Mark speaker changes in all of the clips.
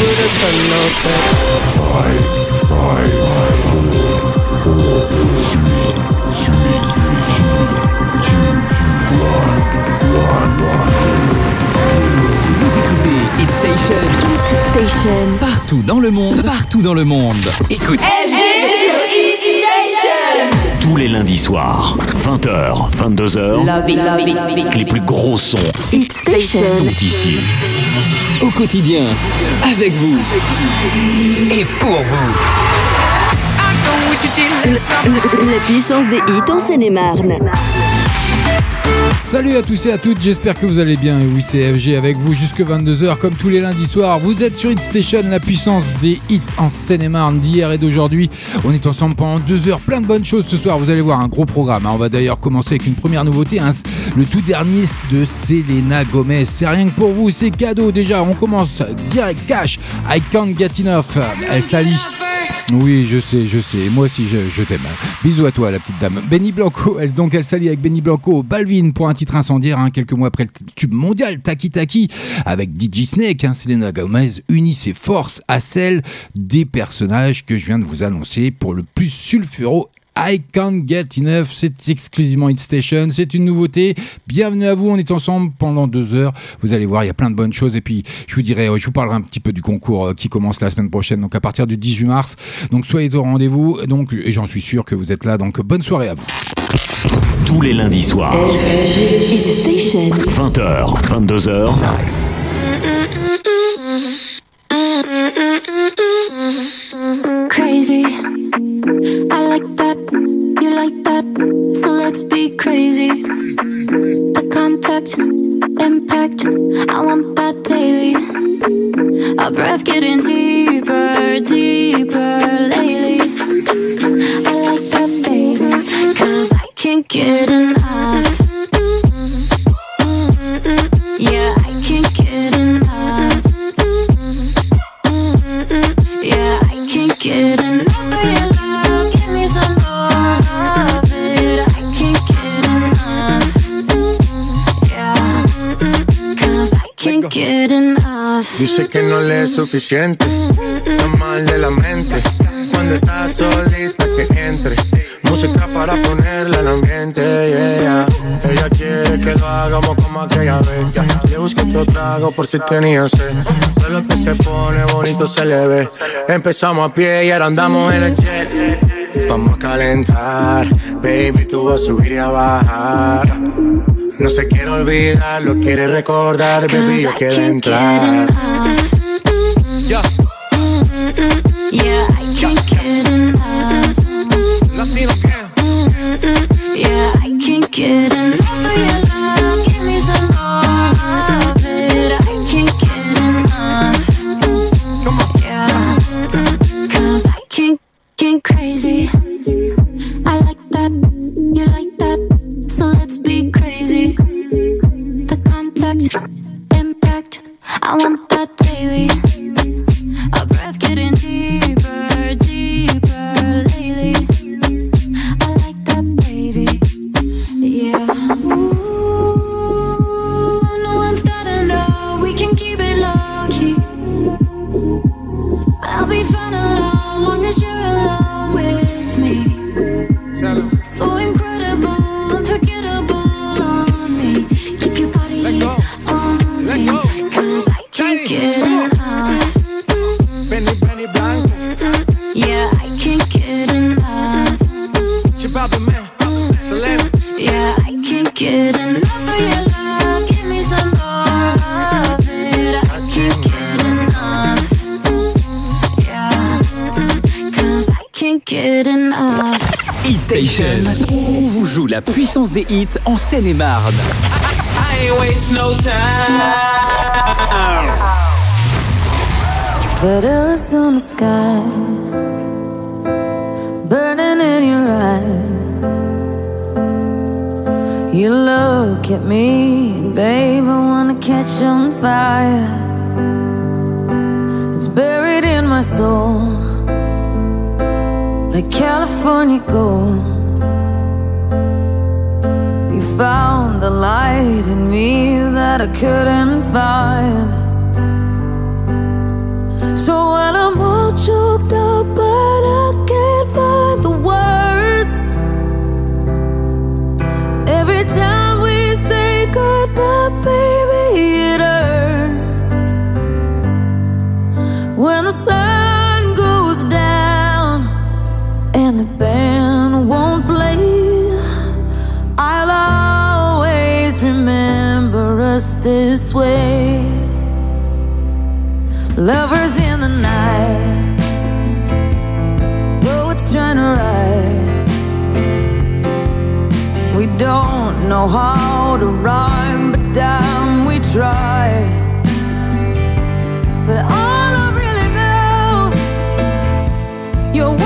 Speaker 1: the.
Speaker 2: Vous écoutez Hit Station
Speaker 3: Station.
Speaker 2: partout dans le monde, partout dans le monde. Écoute,
Speaker 4: Tous les lundis soirs, 20h, 22h,
Speaker 3: Love it, love it, love it.
Speaker 4: les plus gros sons
Speaker 3: Hit Station.
Speaker 4: sont ici.
Speaker 2: au quotidien, avec vous et pour vous.
Speaker 3: La puissance des hits en Seine-et-Marne.
Speaker 5: Salut à tous et à toutes, j'espère que vous allez bien. Oui, c'est FG avec vous jusque 22h, comme tous les lundis soirs. Vous êtes sur Hit Station, la puissance des hits en Seine-et-Marne d'hier et d'aujourd'hui. On est ensemble pendant deux heures, plein de bonnes choses ce soir. Vous allez voir un gros programme. hein. On va d'ailleurs commencer avec une première nouveauté, hein, le tout dernier de Selena Gomez. C'est rien que pour vous, c'est cadeau déjà. On commence direct cash. I can't get enough. Elle s'allie. Oui, je sais, je sais. Moi aussi, je, t'aime. Bisous à toi, la petite dame. Benny Blanco, elle, donc elle s'allie avec Benny Blanco, Balvin pour un titre incendiaire, hein, quelques mois après le tube mondial Taki Taki, avec DJ Snake, hein, Selena Gomez unit ses forces à celles des personnages que je viens de vous annoncer pour le plus sulfuro I Can't Get Enough, c'est exclusivement Hit Station, c'est une nouveauté. Bienvenue à vous, on est ensemble pendant deux heures. Vous allez voir, il y a plein de bonnes choses. Et puis, je vous dirai, je vous parlerai un petit peu du concours euh, qui commence la semaine prochaine, donc à partir du 18 mars. Donc, soyez au rendez-vous. Donc, et j'en suis sûr que vous êtes là. Donc, bonne soirée à vous.
Speaker 4: Tous les lundis soirs,
Speaker 3: Hit Station.
Speaker 4: 20h, 22h, Mm-hmm.
Speaker 6: crazy. I like that, you like that, so let's be crazy. The contact, impact, I want that daily. Our breath getting deeper, deeper lately. I like that, baby, cause I can't get enough. Yeah, I can't get enough.
Speaker 7: Dice que no le es suficiente, está mal de la mente. Cuando estás solita que entre, música para ponerla en ambiente. Yeah, yeah. Quiere que lo hagamos como aquella vez. Ya, Le busqué otro trago por si tenía sed. Todo lo que se pone bonito se le ve. Empezamos a pie y ahora andamos en el jet. Vamos a calentar, baby, tú vas a subir y a bajar. No se quiere olvidar, lo quiere recordar, baby, yo quiero entrar.
Speaker 6: enough.
Speaker 7: Yeah.
Speaker 6: Yeah, I can't get enough.
Speaker 7: Latino.
Speaker 6: Yeah, I can't get enough crazy. I like that, you like that, so let's be crazy. The contact, impact, I want that daily.
Speaker 7: Tell 'em.
Speaker 2: Des hits en Seine-et-Marne.
Speaker 8: Letters on the sky, burning in your eyes. You look at me, and babe, I wanna catch on fire. It's buried in my soul, like California gold. Found the light in me that I couldn't find. So when I'm all choked up, this way. Lovers in the night, poets trying to write. We don't know how to rhyme, but damn, we try. But all I really know, you're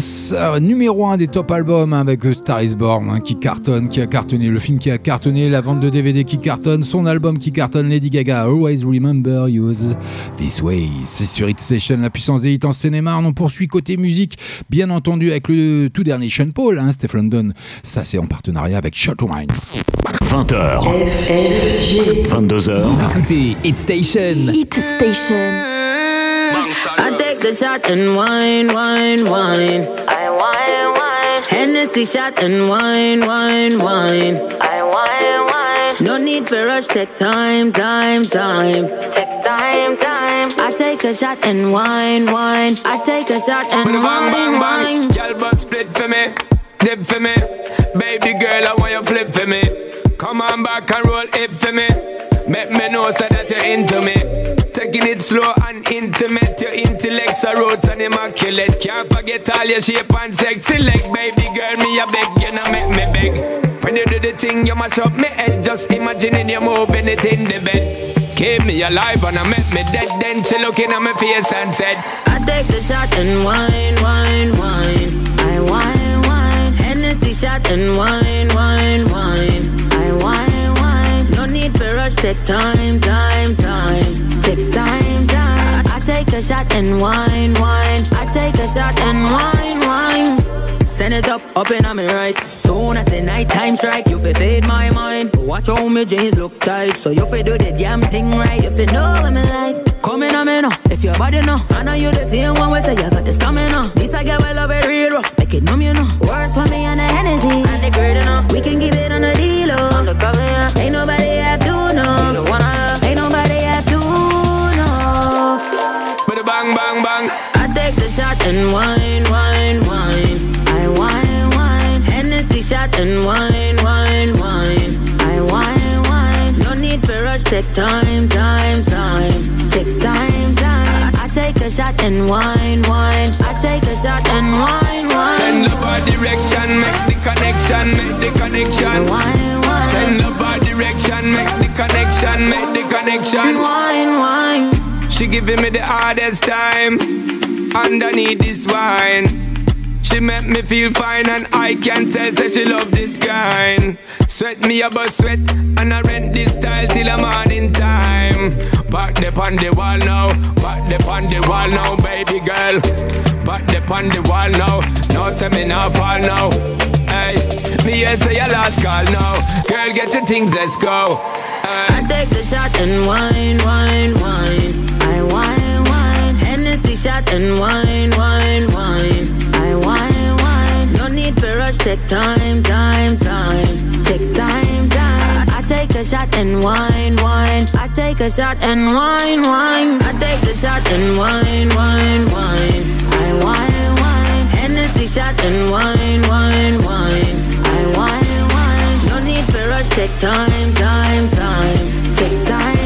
Speaker 5: classe euh, numéro 1 des top albums hein, avec euh, Star is Born hein, qui cartonne, qui a cartonné, le film qui a cartonné, la vente de DVD qui cartonne, son album qui cartonne, Lady Gaga, Always Remember You This Way. C'est sur Hit Station, la puissance des hits en Seine-et-Marne. On poursuit côté musique, bien entendu, avec le tout dernier Sean Paul, hein, Steph London. Ça, c'est en partenariat avec Shut Mind.
Speaker 4: 20h, 22h,
Speaker 2: Vous écoutez Hit Station.
Speaker 3: Hit Station.
Speaker 9: I take the shot and wine, wine, wine. I wine, wine. Hennessy shot and wine, wine, wine. I wine, wine. No need for rush, take time, time, time. Take time, time. I take a shot and wine, wine. I take a shot and
Speaker 10: Bang,
Speaker 9: wine,
Speaker 10: bang, bang.
Speaker 9: wine.
Speaker 10: Girl, but split for me, dip for me. Baby girl, I want you flip for me. Come on back and roll it for me. Make me know so that you're into me. Taking it slow and intimate. Your intellect's are roots and immaculate. Can't forget all your shape and sexy leg. Baby girl, me a beg, you know make me beg. When you do the thing, you mash up me head. Just imagining you moving it in the bed. Keep me alive and I make me dead. Then she looking at my face and said,
Speaker 9: I take the shot and wine, wine, wine. I wine, wine. Hennessy shot and wine, wine, wine. I wine, wine. No need for rush, take time, time, time. Take time, time. I take a shot and wine, wine. I take a shot and wine, wine. Send it up, up and me right. Soon as the night time strike, you fi fade my mind. Watch how me jeans look tight, so you fi do the damn thing right. If You fi know what me like. Come in on me now, if your body know. I know you the same one we say you got the stamina. This I get well love it real rough, make it numb you know. Words for me on the Hennessy, and the great enough. We can give it on the deal, oh. on the cover. Yeah. Ain't nobody and wine, wine, wine. I wine, wine. Hennessy shot and wine, wine, wine. I wine, wine. No need for rush, take time, time, time. Take time, time. I take a shot and wine, wine. I take a shot and wine, wine.
Speaker 10: Send love our direction, make the connection, make the connection.
Speaker 9: Wine, wine.
Speaker 10: Send love our direction, make the connection, make the connection.
Speaker 9: Wine, wine.
Speaker 10: She giving me the hardest time underneath this wine. She make me feel fine and I can tell say she love this grind. Sweat me about sweat and I rent this style till the morning time. Back the on the wall now, back the on the wall now, baby girl. Back the on the wall now, no say me not fall now. Hey, me here say your last call now. Girl, get the things, let's go.
Speaker 9: I take the shot and wine, wine, wine. Shot and wine, wine, wine. I wine, wine. No need for rush, take time, time, time. Take time, time. I take a shot and wine, wine. I take a shot and wine, wine. I take the shot and wine, wine, wine. I wine, wine. Hennessy shot and wine, wine, wine. I wine, wine. No need for rush, take time, time, time. Take time,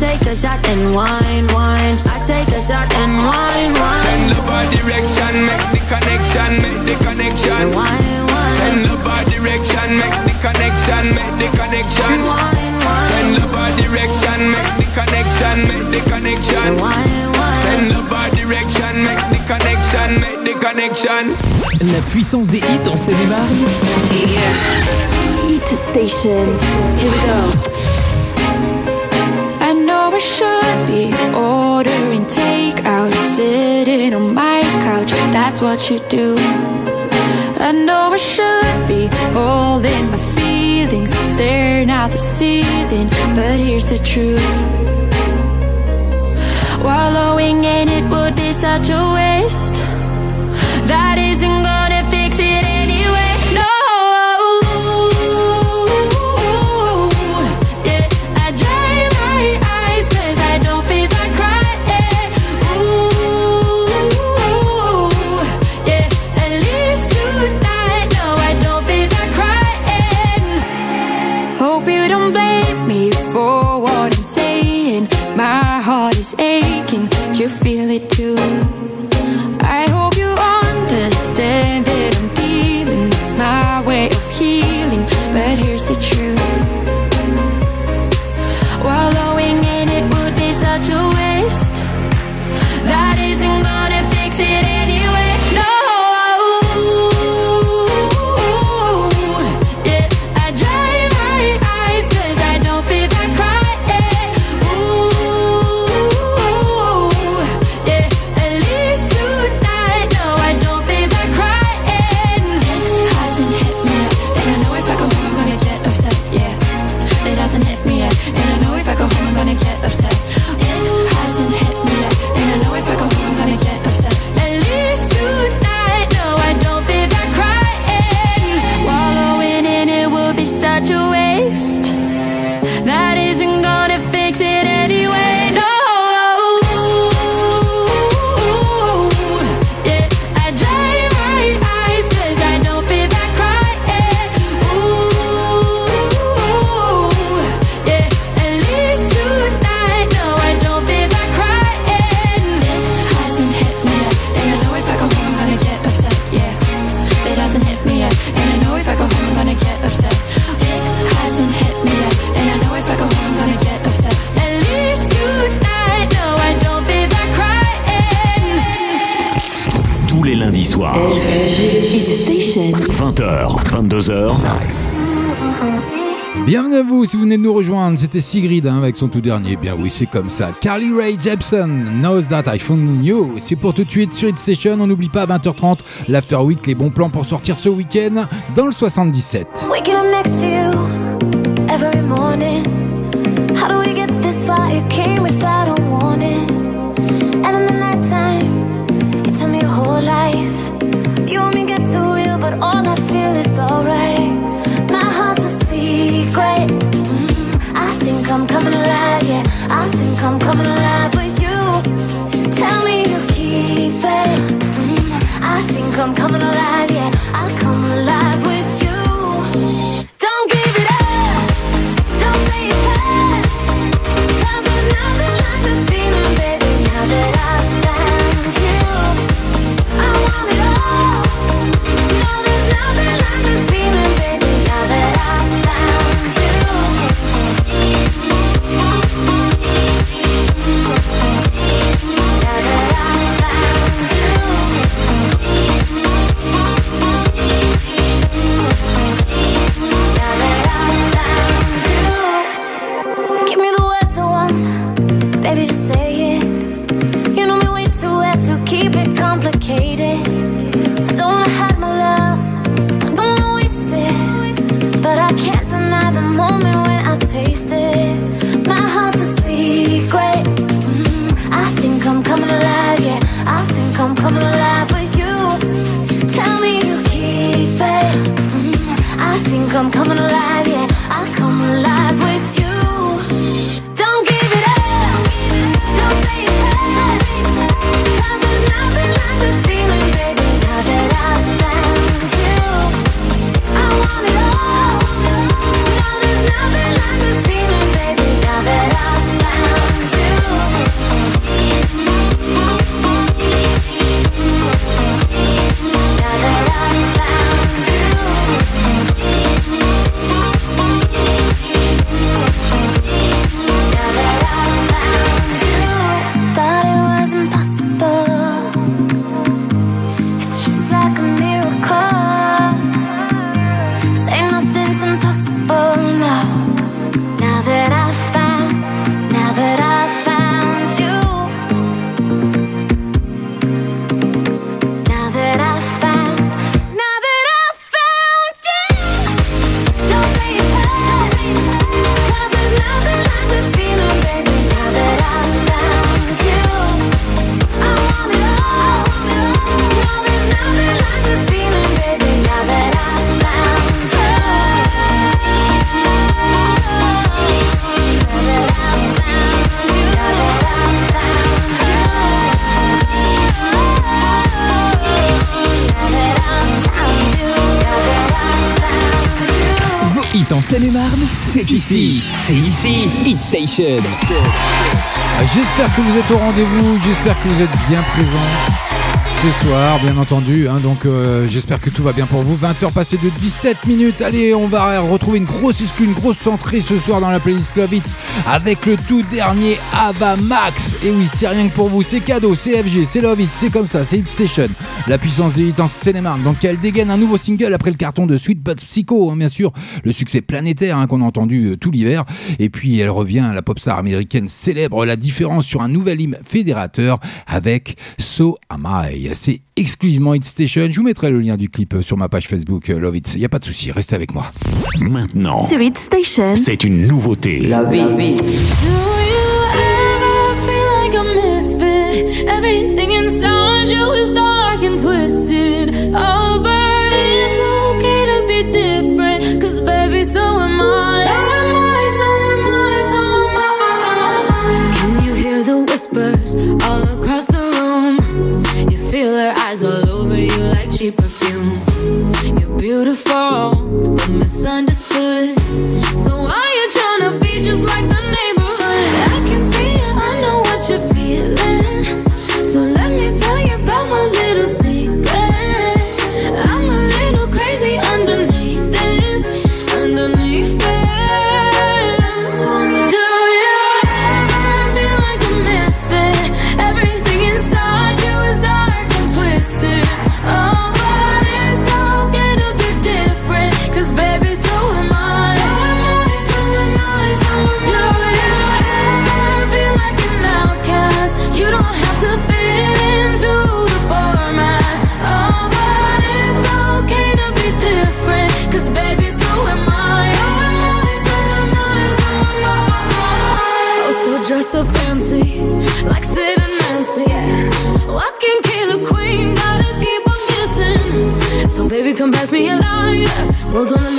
Speaker 9: take a shot and wine, wine. I take a shot and wine,
Speaker 10: Send
Speaker 9: wine.
Speaker 10: love our direction, make the connection, make the connection.
Speaker 9: Wine, wine.
Speaker 10: Send love our direction, make the connection, make the connection.
Speaker 9: Wine, wine.
Speaker 10: Send love our direction, make the connection, make the connection.
Speaker 9: Wine, wine.
Speaker 10: Send love our direction, make the connection, make the connection.
Speaker 2: La puissance des hits en Seine-et-Marne.
Speaker 3: Hit Station.
Speaker 11: Here we go.
Speaker 6: Should be ordering takeout, sitting on my couch. That's what you do. I know I should be holding my feelings, staring at the ceiling. But here's the truth. Wallowing in it would be such a waste. That isn't gonna
Speaker 5: de nous rejoindre, c'était Sigrid hein, avec son tout dernier. Bien oui, c'est comme ça. Carly Rae Jepsen, Knows That I Found You. C'est pour tout de suite sur Hit Station. On n'oublie pas à 20h30 l'After Week, les bons plans pour sortir ce week-end dans le 77.
Speaker 12: Waking up next to you every morning. How do we get this far? It came without a warning.
Speaker 2: C'est ici. Hit Station.
Speaker 5: Ah, J'espère que vous êtes au rendez-vous, j'espère que vous êtes bien présents ce soir, bien entendu. hein, donc euh, j'espère que tout va bien pour vous. 20h passées de 17 minutes. Allez, on va retrouver une grosse une grosse entrée ce soir dans la playlist Love It avec le tout dernier Ava Max. Et oui, c'est rien que pour vous, c'est cadeau, c'est FG, c'est Love It, c'est comme ça, c'est Hit Station. La puissance des hits en Seine-et-Marne. Donc elle dégaine un nouveau single après le carton de Sweet But Psycho, hein, bien sûr. Le succès planétaire hein, qu'on a entendu euh, tout l'hiver. Et puis elle revient, la pop star américaine célèbre la différence sur un nouvel hymne fédérateur avec So Am I. C'est exclusivement Hit Station. Je vous mettrai le lien du clip euh, sur ma page Facebook euh, Love It. Il n'y a pas de souci, restez avec moi.
Speaker 13: Maintenant,
Speaker 3: Sur Hit Station.
Speaker 13: c'est une nouveauté.
Speaker 6: Do you ever feel like a misfit? Everything inside you is dark twisted. Oh, but it's okay to be different. Cause baby, so am I. So am I, so am I, so am I. Can you hear the whispers all across the room? You feel their eyes all over you like cheap perfume. You're beautiful, We're gonna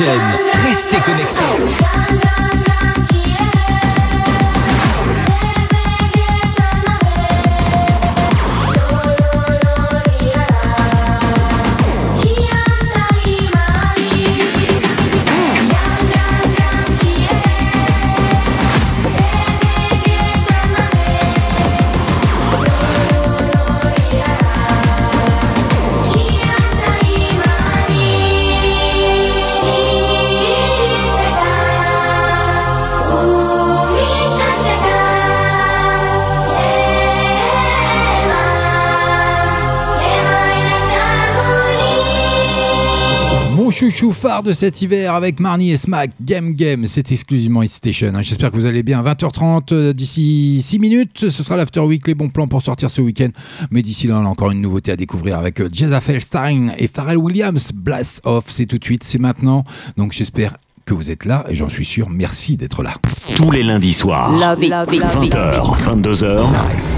Speaker 5: отчаянно. phare de cet hiver avec Marnie et Smack, Game Game, c'est exclusivement Hit Station. Hein. J'espère que vous allez bien. 20h30 euh, d'ici 6 minutes, ce sera l'After Week, les bons plans pour sortir ce week-end. Mais d'ici là, on a encore une nouveauté à découvrir avec euh, Jezza Felstein et Pharrell Williams. Blast off, c'est tout de suite, c'est maintenant. Donc j'espère que vous êtes là et j'en suis sûr, merci d'être là.
Speaker 13: Tous les lundis soirs, 20h, 22h,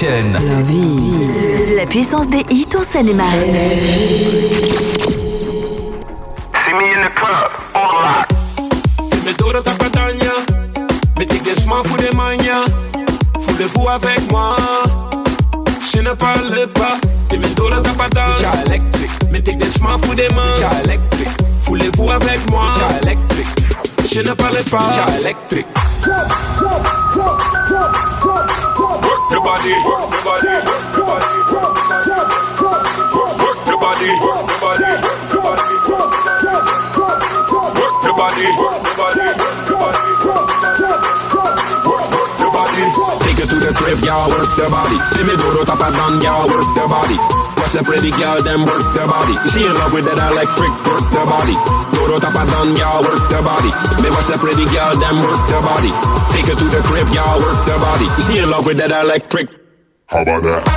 Speaker 2: Station.
Speaker 3: La puissance des hits en
Speaker 10: seine girl, them work the body. She in love with that electric, work the body. Do the top of done, y'all work the body. Me watch the pretty girl, them work the body. Take her to the crib, y'all work the body. She in love with that electric.
Speaker 14: How about that?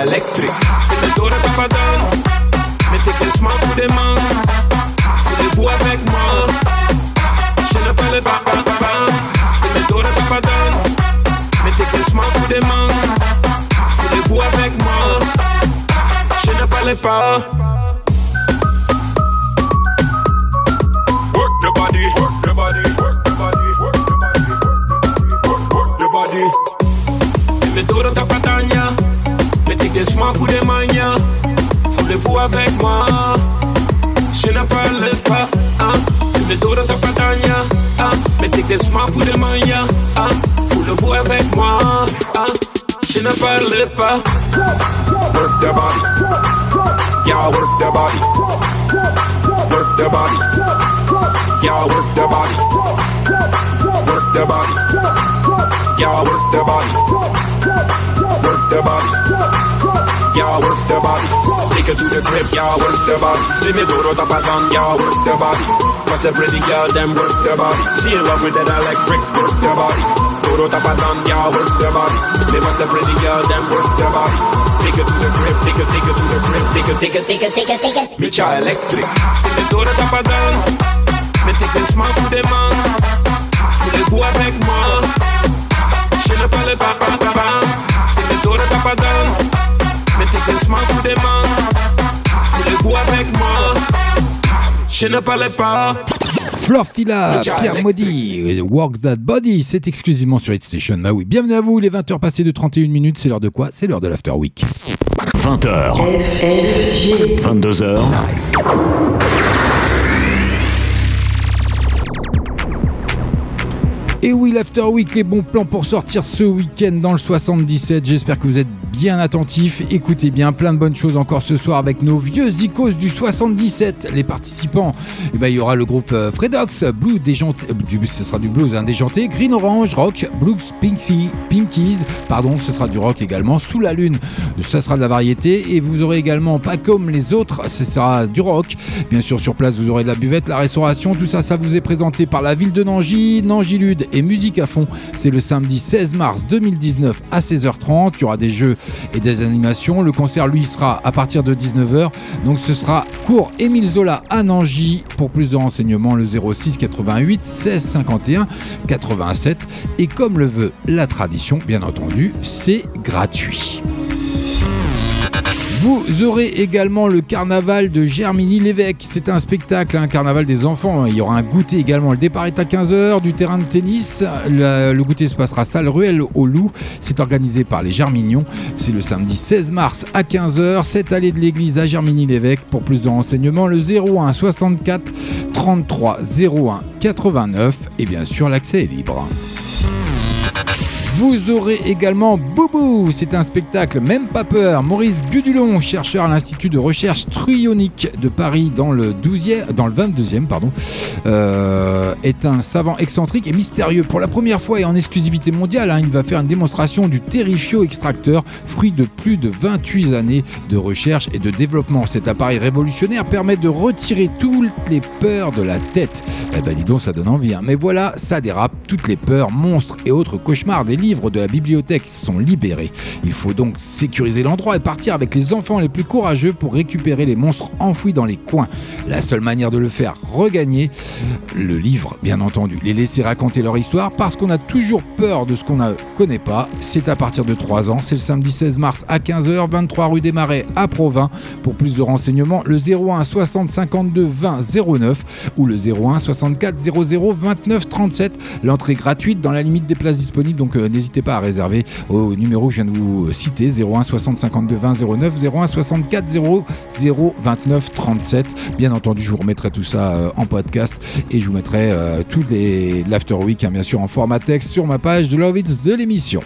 Speaker 10: electric. Met de dore papadan. Me take the smoke for the man. Voor de boer weg man. Je ne parle pas pas pas pas. Met de dore papadan. Me take the smoke for the man. Voor de boer weg man. Je ne parle pas. De de ja. Voulez-vous avec moi? Je ne parle pas, ah. Tu me donnes ta ah. Mais t'es de mania, ah. Voulez-vous avec moi, ah. Je ne parle pas. Work the body. Y'all work the body. Work the body. Y'all work the body. Work the body. Y'all work the body. Work the body. Y'all work the body. Take her to the crib, y'all work the body. Let me do the top of done, y'all work the body. Watch the pretty girl, them work the body. She in love with that electric, work the body. Do the top of done, y'all work the body. Me watch the pretty girl, them work the body. Take her to the crib, take her, take her to the crib, take her, take her, take her, take her, take her. Me cha electric. In the do the top of done. Me take the smile for the man. Voulez-vous avec moi? Je ne pas, pas. Avec moi? Je ne pas.
Speaker 5: Florfila,
Speaker 10: Le
Speaker 5: Pierre. Maudit, Works That Body, c'est exclusivement sur Hit Station. Bah oui, bienvenue à vous, les 20h passées de 31 minutes, c'est l'heure de quoi? C'est l'heure de l'After Week.
Speaker 13: 20h. 22h.
Speaker 5: Et oui, l'After Week, les bons plans pour sortir ce week-end dans le 77. J'espère que vous êtes bien attentifs. Écoutez bien, plein de bonnes choses encore ce soir avec nos vieux icos du 77. Les participants, eh ben, il y aura le groupe euh, Fredox, Blue déjanté, euh, ce sera du blues hein, déjanté, Green Orange, Rock, Blues Pinky, Pinkies, pardon, ce sera du rock également, Sous la Lune, ça sera de la variété. Et vous aurez également, pas comme les autres, ce sera du rock. Bien sûr, sur place, vous aurez de la buvette, la restauration, tout ça, ça vous est présenté par la ville de Nangy, Nangilude et Musique à fond. C'est le samedi 16 mars 2019 à 16h30. Il y aura des jeux et des animations. Le concert, lui, sera à partir de 19h. Donc ce sera cours Émile Zola à Nangy. Pour plus de renseignements, le 06 88 16 51 87. Et comme le veut la tradition, bien entendu, c'est gratuit. Vous aurez également le carnaval de Germigny-l'Évêque. C'est un spectacle, un carnaval des enfants. Il y aura un goûter également. Le départ est à 15h du terrain de tennis. Le, goûter se passera salle Ruelle au Loup. C'est organisé par les Germignons. C'est le samedi 16 mars à 15h. Cette allée de l'église à Germigny-l'Évêque. Pour plus de renseignements, le 01 64 33 01 89. Et bien sûr, l'accès est libre. Vous aurez également Boubou, c'est un spectacle, même pas peur. Maurice Gudulon, chercheur à l'Institut de recherche trionique de Paris dans le 12e, dans le 22e, pardon, euh, est un savant excentrique et mystérieux. Pour la première fois et en exclusivité mondiale, hein, il va faire une démonstration du terrifio extracteur, fruit de plus de 28 années de recherche et de développement. Cet appareil révolutionnaire permet de retirer toutes les peurs de la tête. Eh ben dis donc, ça donne envie. hein. Mais voilà, ça dérape, toutes les peurs, monstres et autres cauchemar des de la bibliothèque sont libérés. Il faut donc sécuriser l'endroit et partir avec les enfants les plus courageux pour récupérer les monstres enfouis dans les coins. La seule manière de le faire, regagner le livre, bien entendu. Les laisser raconter leur histoire parce qu'on a toujours peur de ce qu'on ne connaît pas. C'est à partir de 3 ans. C'est le samedi 16 mars à 15h, 23 rue des Marais à Provins. Pour plus de renseignements, le 01 60 52 20 09 ou le 01 64 00 29 37. L'entrée gratuite dans la limite des places disponibles, donc euh, n'hésitez pas à réserver au numéro que je viens de vous citer 01 60 52 20 09 01 64 00 29 37. Bien entendu, je vous remettrai tout ça euh, en podcast et je vous mettrai euh, tous l'After Week, hein, bien sûr, en format texte sur ma page de Love It's de l'émission.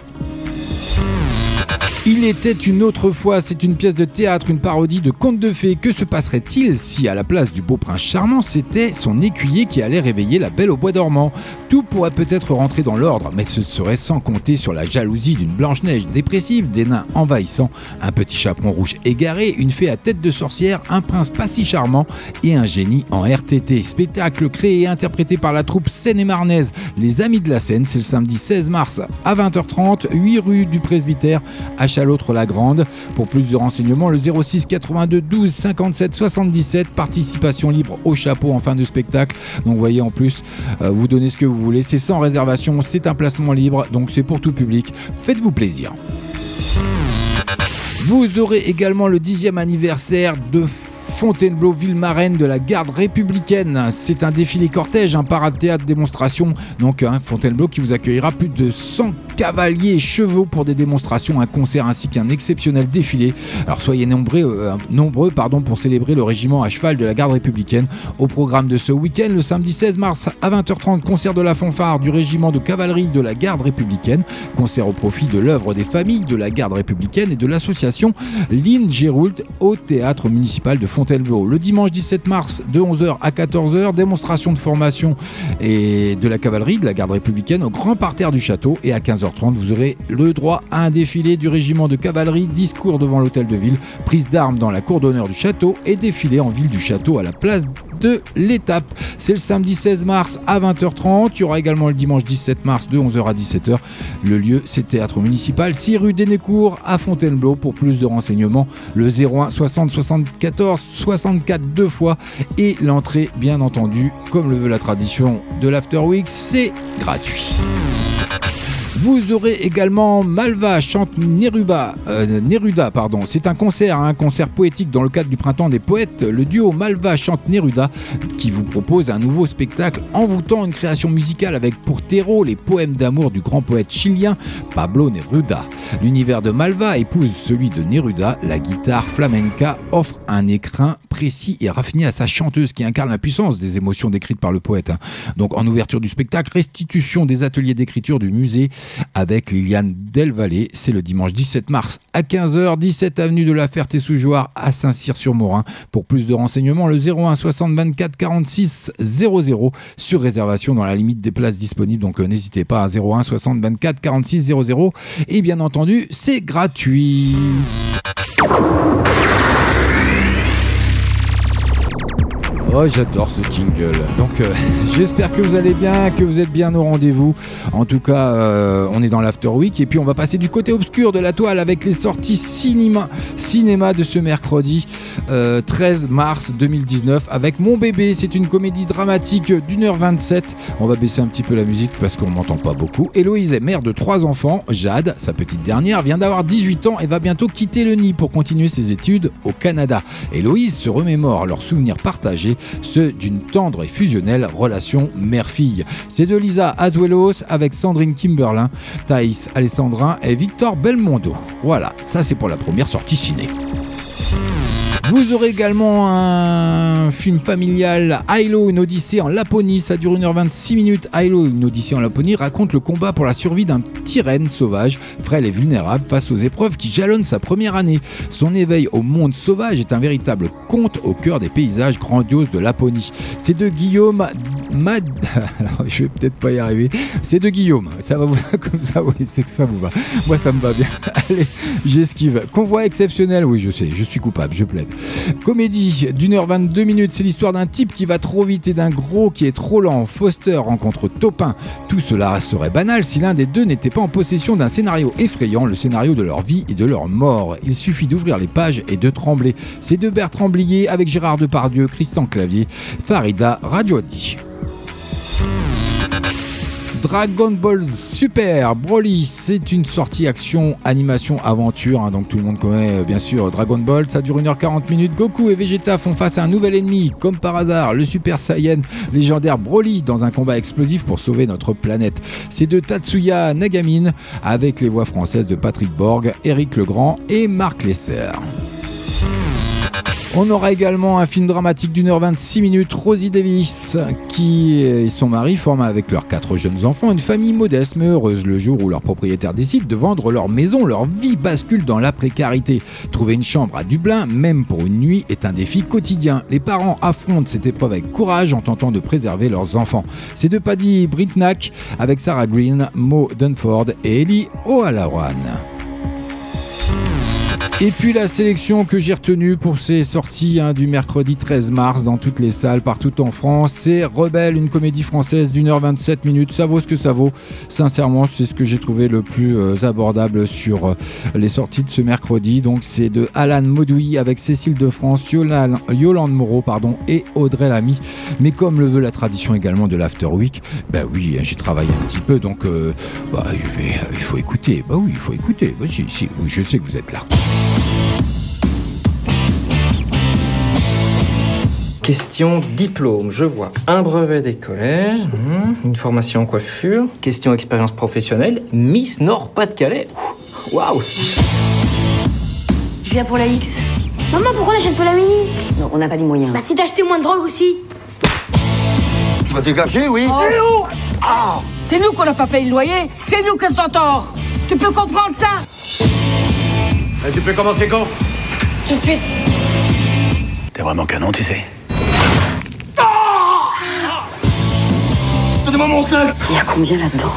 Speaker 5: Il était une autre fois, c'est une pièce de théâtre, une parodie de conte de fées. Que se passerait-il si, à la place du beau prince charmant, c'était son écuyer qui allait réveiller la belle au bois dormant? Tout pourrait peut-être rentrer dans l'ordre, mais ce serait sans compter sur la jalousie d'une Blanche-Neige dépressive, des nains envahissants, un petit chaperon rouge égaré, une fée à tête de sorcière, un prince pas si charmant et un génie en RTT. Spectacle créé et interprété par la troupe seine-et-marnaise Les Amis de la Seine, c'est le samedi 16 mars à 20h30, 8 rue du Presbytère à Chalotre-la-Grande. Pour plus de renseignements, le 06 82 12 57 77, participation libre au chapeau en fin de spectacle. Donc voyez en plus, euh, vous donnez ce que vous voulez, sans réservation, c'est un placement libre, donc c'est pour tout public. Faites-vous plaisir. Vous aurez également le dixième anniversaire de Fontainebleau, ville marraine de la garde républicaine. C'est un défilé cortège, un parade théâtre démonstration. Donc hein, Fontainebleau qui vous accueillera plus de 100 cavaliers et chevaux pour des démonstrations, un concert ainsi qu'un exceptionnel défilé. Alors soyez nombreux, euh, nombreux pardon, pour célébrer le régiment à cheval de la garde républicaine. Au programme de ce week-end, le samedi 16 mars à 20h30, concert de la fanfare du régiment de cavalerie de la garde républicaine. Concert au profit de l'œuvre des familles de la garde républicaine et de l'association Lynn Géroult au théâtre municipal de Fontainebleau. Le dimanche 17 mars de 11h à 14h, démonstration de formation et de la cavalerie de la garde républicaine au grand parterre du château. Et à 15h30 vous aurez le droit à un défilé du régiment de cavalerie, discours devant l'hôtel de ville, prise d'armes dans la cour d'honneur du château et défilé en ville du château à la place de l'étape. C'est le samedi 16 mars à 20h30. Il y aura également le dimanche 17 mars de 11h à 17h. Le lieu, c'est Théâtre Municipal, 6 rue d'Énécourt à Fontainebleau. Pour plus de renseignements, le 01 60 74 64 deux fois. Et l'entrée, bien entendu, comme le veut la tradition de l'After Week, c'est gratuit. Vous aurez également Malva chante Neruda, euh, Neruda pardon. C'est un concert, hein, un concert poétique dans le cadre du printemps des poètes. Le duo Malva chante Neruda qui vous propose un nouveau spectacle envoûtant une création musicale avec pour terreau les poèmes d'amour du grand poète chilien Pablo Neruda. L'univers de Malva épouse celui de Neruda. La guitare flamenca offre un écrin précis et raffiné à sa chanteuse qui incarne la puissance des émotions décrites par le poète. hein. Donc en ouverture du spectacle, restitution des ateliers d'écriture du musée avec Liliane Delvalle. C'est le dimanche 17 mars à 15h, 17 avenue de la Ferté-sous-Jouarre à Saint-Cyr-sur-Morin. Pour plus de renseignements, le 01 60 24 46 00 sur réservation dans la limite des places disponibles. Donc euh, n'hésitez pas à 01 60 24 46 00. Et bien entendu, c'est gratuit. Oh, j'adore ce jingle. Donc, euh, j'espère que vous allez bien, que vous êtes bien au rendez-vous. En tout cas, euh, on est dans l'After Week. Et puis, on va passer du côté obscur de la toile avec les sorties cinéma, cinéma de ce mercredi euh, 13 mars 2019 avec Mon bébé. C'est une comédie dramatique d'une heure 27. On va baisser un petit peu la musique parce qu'on m'entend pas beaucoup. Héloïse est mère de trois enfants. Jade, sa petite dernière, vient d'avoir 18 ans et va bientôt quitter le nid pour continuer ses études au Canada. Héloïse se remémore leurs souvenirs partagés, ceux d'une tendre et fusionnelle relation mère-fille. C'est de Lisa Azuelos avec Sandrine Kimberlin, Thaïs Alessandrin et Victor Belmondo. Voilà, ça c'est pour la première sortie ciné. Vous aurez également un film familial, Hilo, une odyssée en Laponie. Ça dure 1h26 minutes. Hilo, une odyssée en Laponie, raconte le combat pour la survie d'un petit sauvage, frêle et vulnérable face aux épreuves qui jalonnent sa première année. Son éveil au monde sauvage est un véritable conte au cœur des paysages grandioses de Laponie. C'est de Guillaume Mad. Alors, je vais peut-être pas y arriver. C'est de Guillaume. Ça va vous comme ça, oui, c'est que ça vous va. Moi, ça me va bien. Allez, j'esquive. Convoi exceptionnel. Oui, je sais, je suis coupable, je plaide. Comédie d'une heure 22 minutes. C'est l'histoire d'un type qui va trop vite et d'un gros qui est trop lent. Foster rencontre Topin. Tout cela serait banal si l'un des deux n'était pas en possession d'un scénario effrayant, le scénario de leur vie et de leur mort. Il suffit d'ouvrir les pages et de trembler. C'est de Bertrand Blier avec Gérard Depardieu, Christian Clavier, Farida Radioati. Dragon Ball Super Broly, c'est une sortie action, animation, aventure. hein, donc tout le monde connaît euh, bien sûr Dragon Ball. Ça dure 1h40 minutes. Goku et Vegeta font face à un nouvel ennemi. Comme par hasard, le Super Saiyan légendaire Broly dans un combat explosif pour sauver notre planète. C'est de Tatsuya Nagamine avec les voix françaises de Patrick Borg, Eric Legrand et Marc Lesser. On aura également un film dramatique d'une heure 26 minutes, Rosie Davis, qui et son mari forment avec leurs quatre jeunes enfants une famille modeste mais heureuse le jour où leur propriétaire décide de vendre leur maison. Leur vie bascule dans la précarité. Trouver une chambre à Dublin, même pour une nuit, est un défi quotidien. Les parents affrontent cette épreuve avec courage en tentant de préserver leurs enfants. C'est de Paddy Britnack avec Sarah Green, Mo Dunford et Ellie O'Halloran. Et puis la sélection que j'ai retenue pour ces sorties hein, du mercredi 13 mars dans toutes les salles partout en France, c'est Rebelle, une comédie française d'une heure 27 minutes. Ça vaut ce que ça vaut. Sincèrement, c'est ce que j'ai trouvé le plus euh, abordable sur euh, les sorties de ce mercredi. Donc c'est de Alan Maudoui avec Cécile de France, Yolan- Yolande Moreau pardon, et Audrey Lamy. Mais comme le veut la tradition également de l'After Week, ben oui, j'ai travaillé un petit peu, donc euh, bah, il faut écouter. Bah oui, il faut écouter. Je sais que vous êtes là.
Speaker 15: Question diplôme, je vois un brevet des collèges, hmm, une formation en coiffure, question expérience professionnelle, Miss Nord-Pas-de-Calais. Ouh, Waouh.
Speaker 16: Je viens pour la X.
Speaker 17: Maman, pourquoi on n'achète pas la mini?
Speaker 16: Non, on n'a pas les moyens.
Speaker 17: Bah si d'acheter moins de drogue aussi.
Speaker 18: Tu vas dégager, oui.
Speaker 16: Oh. Ah. C'est nous qu'on n'a pas payé le loyer, c'est nous qui tort. Tu peux comprendre ça?
Speaker 18: Tu peux commencer quand?
Speaker 17: Tout de suite.
Speaker 18: T'es vraiment canon, tu sais. Donnez-moi mon seul
Speaker 16: Il y a combien là-dedans?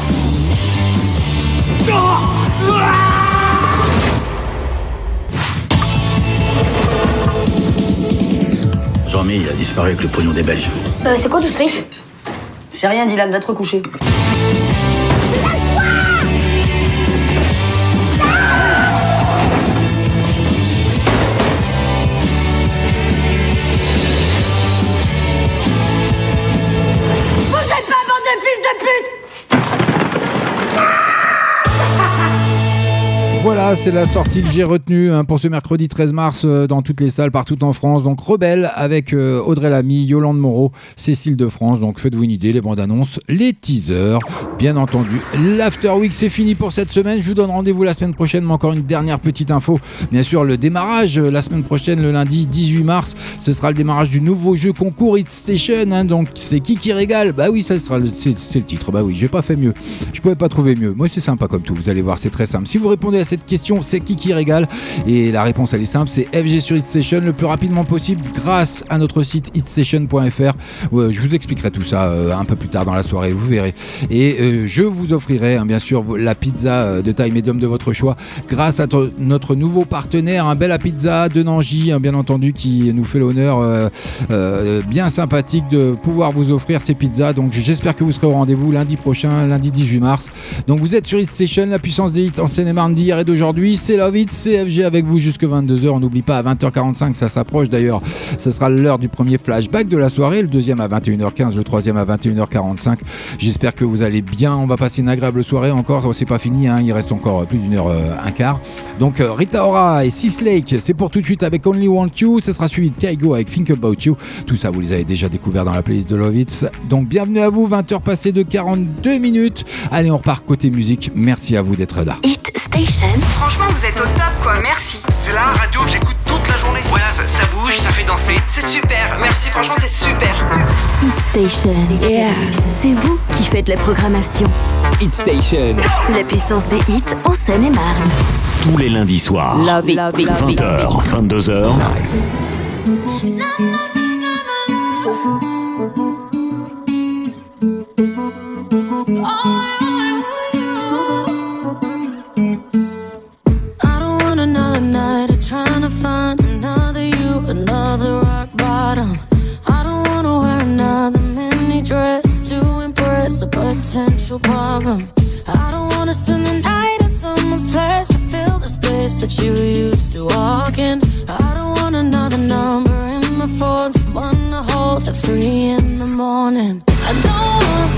Speaker 18: Jean-Mi, il a disparu avec le pognon des Belges.
Speaker 17: Euh, c'est quoi tout ce fric
Speaker 16: C'est rien, Dylan, va te recoucher.
Speaker 5: what C'est la sortie que j'ai retenue hein, pour ce mercredi 13 mars euh, dans toutes les salles partout en France. Donc Rebelle avec euh, Audrey Lamy, Yolande Moreau, Cécile de France. Donc faites-vous une idée, les bandes annonces, les teasers, bien entendu. L'After Week, c'est fini pour cette semaine. Je vous donne rendez-vous la semaine prochaine, mais encore une dernière petite info. Bien sûr, le démarrage euh, la semaine prochaine, le lundi 18 mars, ce sera le démarrage du nouveau jeu concours Hit Station. hein. donc c'est qui qui régale? Bah oui, ça sera c'est le titre. Bah oui, j'ai pas fait mieux. Je pouvais pas trouver mieux. Moi, c'est sympa comme tout. Vous allez voir, c'est très simple. Si vous répondez à cette question, c'est qui qui régale Et la réponse, elle est simple c'est FG sur HitStation le plus rapidement possible grâce à notre site hitstation.fr. Je vous expliquerai tout ça euh, un peu plus tard dans la soirée, vous verrez. Et euh, je vous offrirai, hein, bien sûr, la pizza euh, de taille médium de votre choix grâce à notre nouveau partenaire, un bel à pizza de Nangy, hein, bien entendu, qui nous fait l'honneur bien sympathique de pouvoir vous offrir ces pizzas. Donc j'espère que vous serez au rendez-vous lundi prochain, lundi 18 mars. Donc vous êtes sur Hit Station, la puissance des hits en Seine-et-Marne d'hier et d'aujourd'hui. C'est Love CFG avec vous jusque 22h. On n'oublie pas à 20h45, ça s'approche d'ailleurs. Ce sera l'heure du premier flashback de la soirée, le deuxième à 21h15, le troisième à 21h45. J'espère que vous allez bien. On va passer une agréable soirée encore. C'est pas fini, hein. il reste encore plus d'une heure, euh, un quart. Donc euh, Rita Ora et Sis Lake, c'est pour tout de suite avec Only Want You. Ce sera suivi de Kaigo avec Think About You. Tout ça, vous les avez déjà découvert dans la playlist de Love It. Donc bienvenue à vous, 20h passées de 42 minutes. Allez, on repart côté musique. Merci à vous d'être là.
Speaker 19: Franchement, vous êtes au top, quoi. Merci. C'est la radio que j'écoute toute la journée. Voilà, ça, ça bouge, ça fait danser. C'est super. Merci, franchement, c'est super.
Speaker 3: Hit Station. C'est vous qui faites la programmation.
Speaker 2: Hit Station.
Speaker 3: La puissance des hits en Seine-et-Marne.
Speaker 13: Tous les lundis soirs.
Speaker 3: Love it, social problem. I don't
Speaker 13: wanna spend the night at someone's place to fill the space
Speaker 6: that you used to walk in. I don't want another number in my phone, someone to hold at three in the morning. I don't want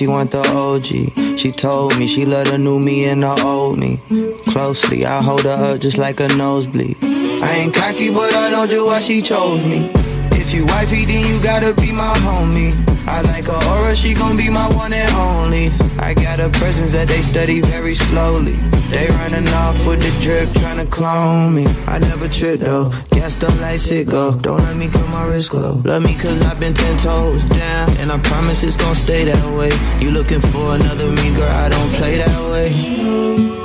Speaker 20: she want the OG. She told me she love the new me and the old me. Closely, I hold her up just like a nosebleed. I ain't cocky, but I know just why she chose me. If you wifey, then you gotta be my homie. I like her aura, she gon' be my one and only. I got a presence that they study very slowly. They running off with the drip, tryna clone me. I never trip though, gassed up like sicko. Don't let me cut my wrist glow. Love me cause I've been ten toes down, and I promise it's gon' stay that way. You looking for another me, girl? I don't play that way.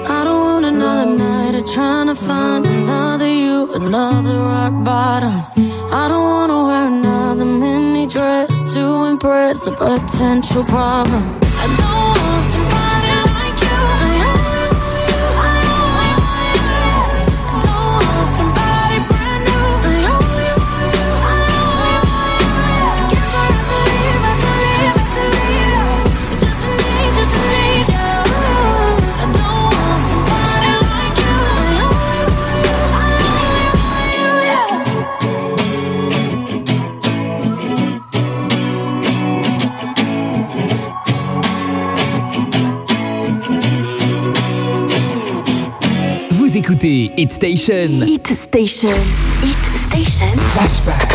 Speaker 6: I don't want another night of trying to find another you, another rock bottom. I don't wanna wear another mini dress to impress a potential problem.
Speaker 2: Écoutez Hit Station.
Speaker 3: Hit Station. Hit Station.
Speaker 2: Flashback.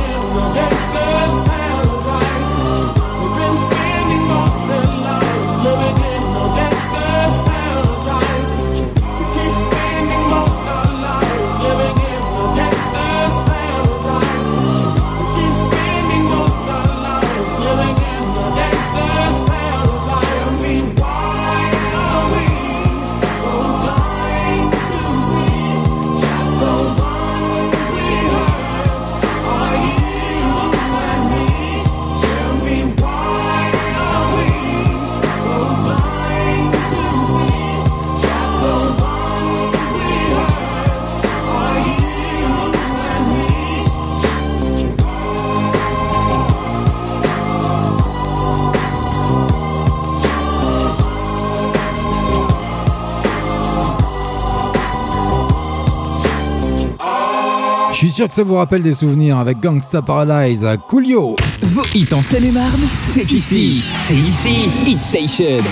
Speaker 5: Suis sûr que ça vous rappelle des souvenirs avec Gangsta Paradise, Coolio.
Speaker 2: Vos hits en Seine-et-Marne, c'est ici. C'est ici. Hit Station.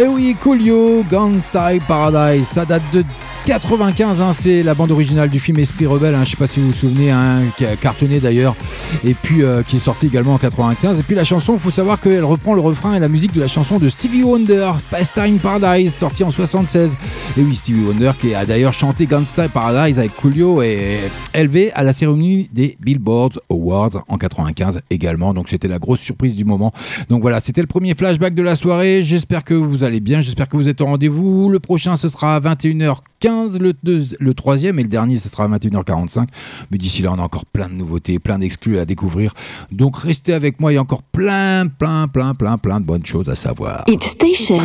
Speaker 5: Eh oui, Coolio, Gangsta Paradise, ça date de 95, hein, c'est la bande originale du film Esprit Rebelle, hein, je sais pas si vous vous souvenez, hein, qui a cartonné d'ailleurs, et puis euh, qui est sorti également en 95. Et puis la chanson, faut savoir qu'elle reprend le refrain et la musique de la chanson de Stevie Wonder, Pastime Paradise, sorti en 76. Et oui, Stevie Wonder qui a d'ailleurs chanté Gangsta Paradise avec Coolio et élevé à la cérémonie des Billboard Awards en 95 également. Donc c'était la grosse surprise du moment. Donc voilà, c'était le premier flashback de la soirée. J'espère que vous allez bien, j'espère que vous êtes au rendez-vous. Le prochain, ce sera à 21h15, le, deux- le troisième et le dernier, ce sera à 21h45. Mais d'ici là, on a encore plein de nouveautés, plein d'exclus à découvrir. Donc restez avec moi, il y a encore plein, plein, plein, plein, plein de bonnes choses à savoir.
Speaker 3: Hit Station.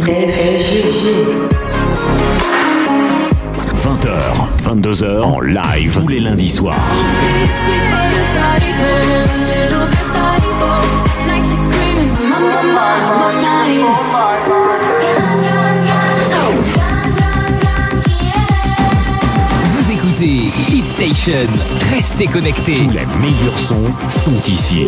Speaker 6: 20h, 22h en live tous les lundis soirs.
Speaker 2: Station. Restez connectés.
Speaker 6: Tous les meilleurs sons sont ici.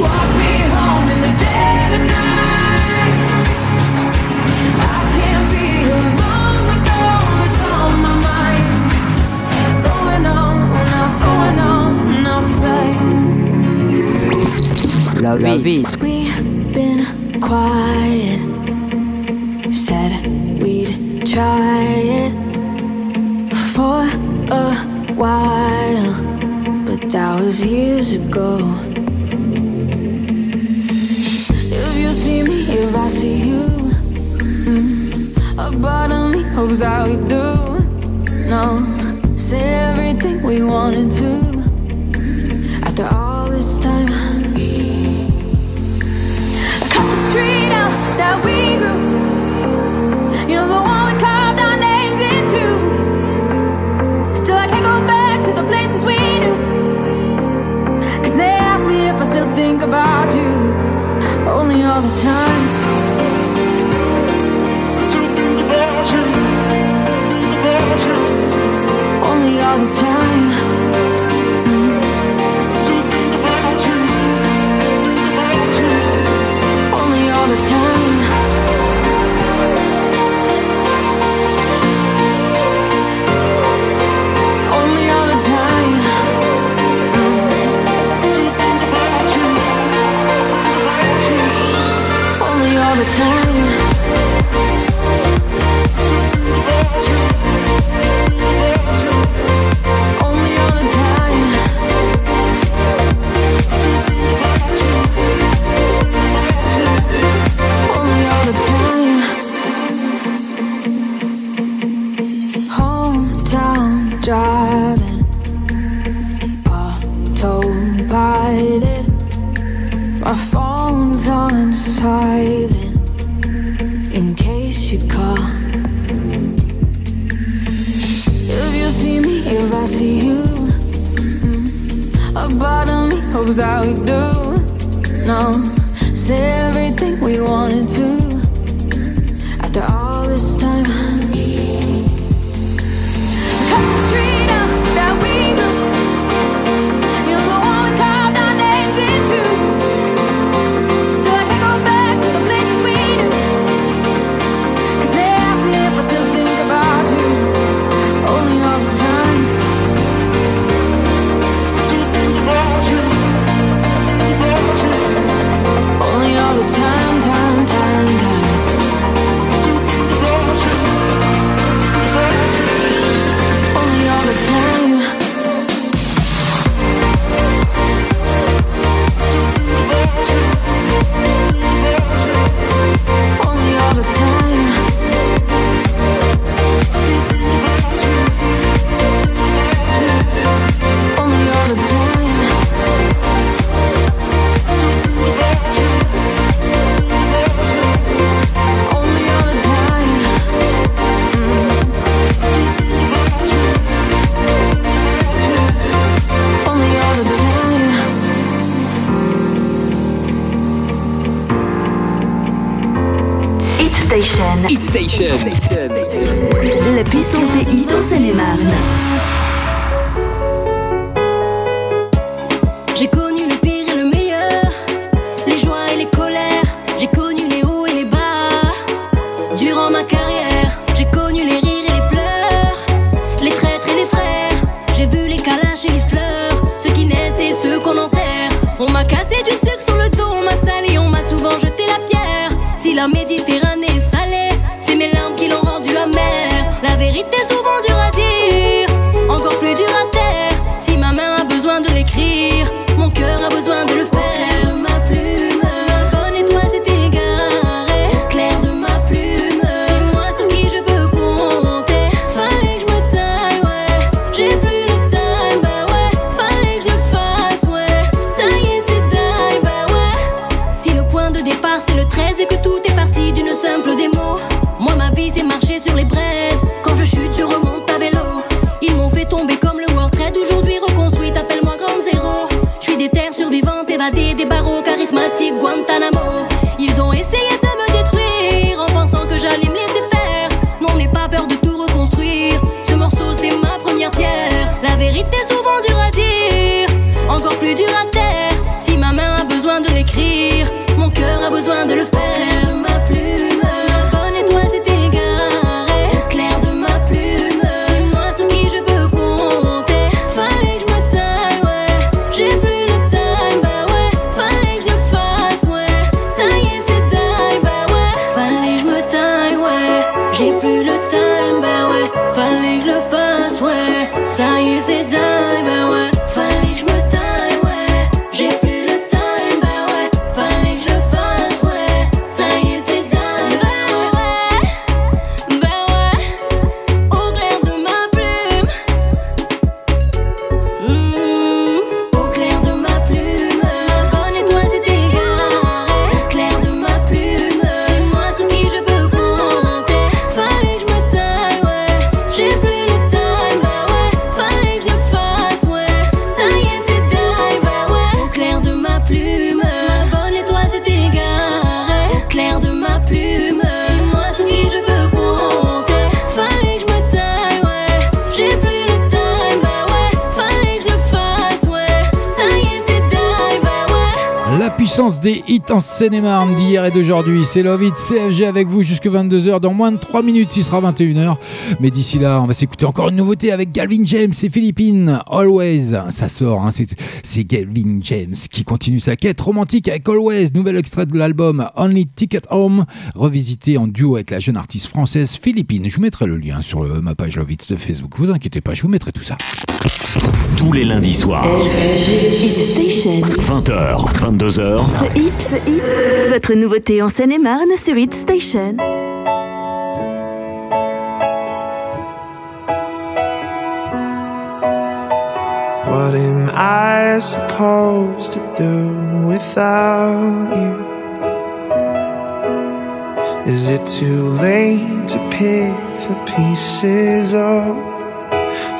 Speaker 21: La vie.
Speaker 8: We've been quiet. Said we'd try it for a while, but that was years ago. If you see me, if I see you, a part of me hopes that we do. No, say everything we wanted to. After all this time. Cut the tree down that we grew. You know the one think about you. Only all the time. Still think about you. Think about you. Only all the time. Time. Hopes that we do. No, say everything we wanted to.
Speaker 3: Seine-et-Marne,
Speaker 5: d'aujourd'hui. C'est Love CFG avec vous jusque 22h. Dans moins de 3 minutes, il sera 21h. Mais d'ici là, on va s'écouter encore une nouveauté avec Galvin James et Philippines. Always, ça sort. Hein, c'est Galvin James qui continue sa quête romantique avec Always. Nouvel extrait de l'album Only Ticket Home, revisité en duo avec la jeune artiste française Philippine. Je vous mettrai le lien sur euh, ma page Love de Facebook. Vous inquiétez pas, je vous mettrai tout ça.
Speaker 4: Tous les lundis soirs. 20h, 22h.
Speaker 3: The Hit, The Hit. votre nouveau En Seine-et-Marne sur Hit Station.
Speaker 22: What am I supposed to do without you? Is it too late to pick the pieces up?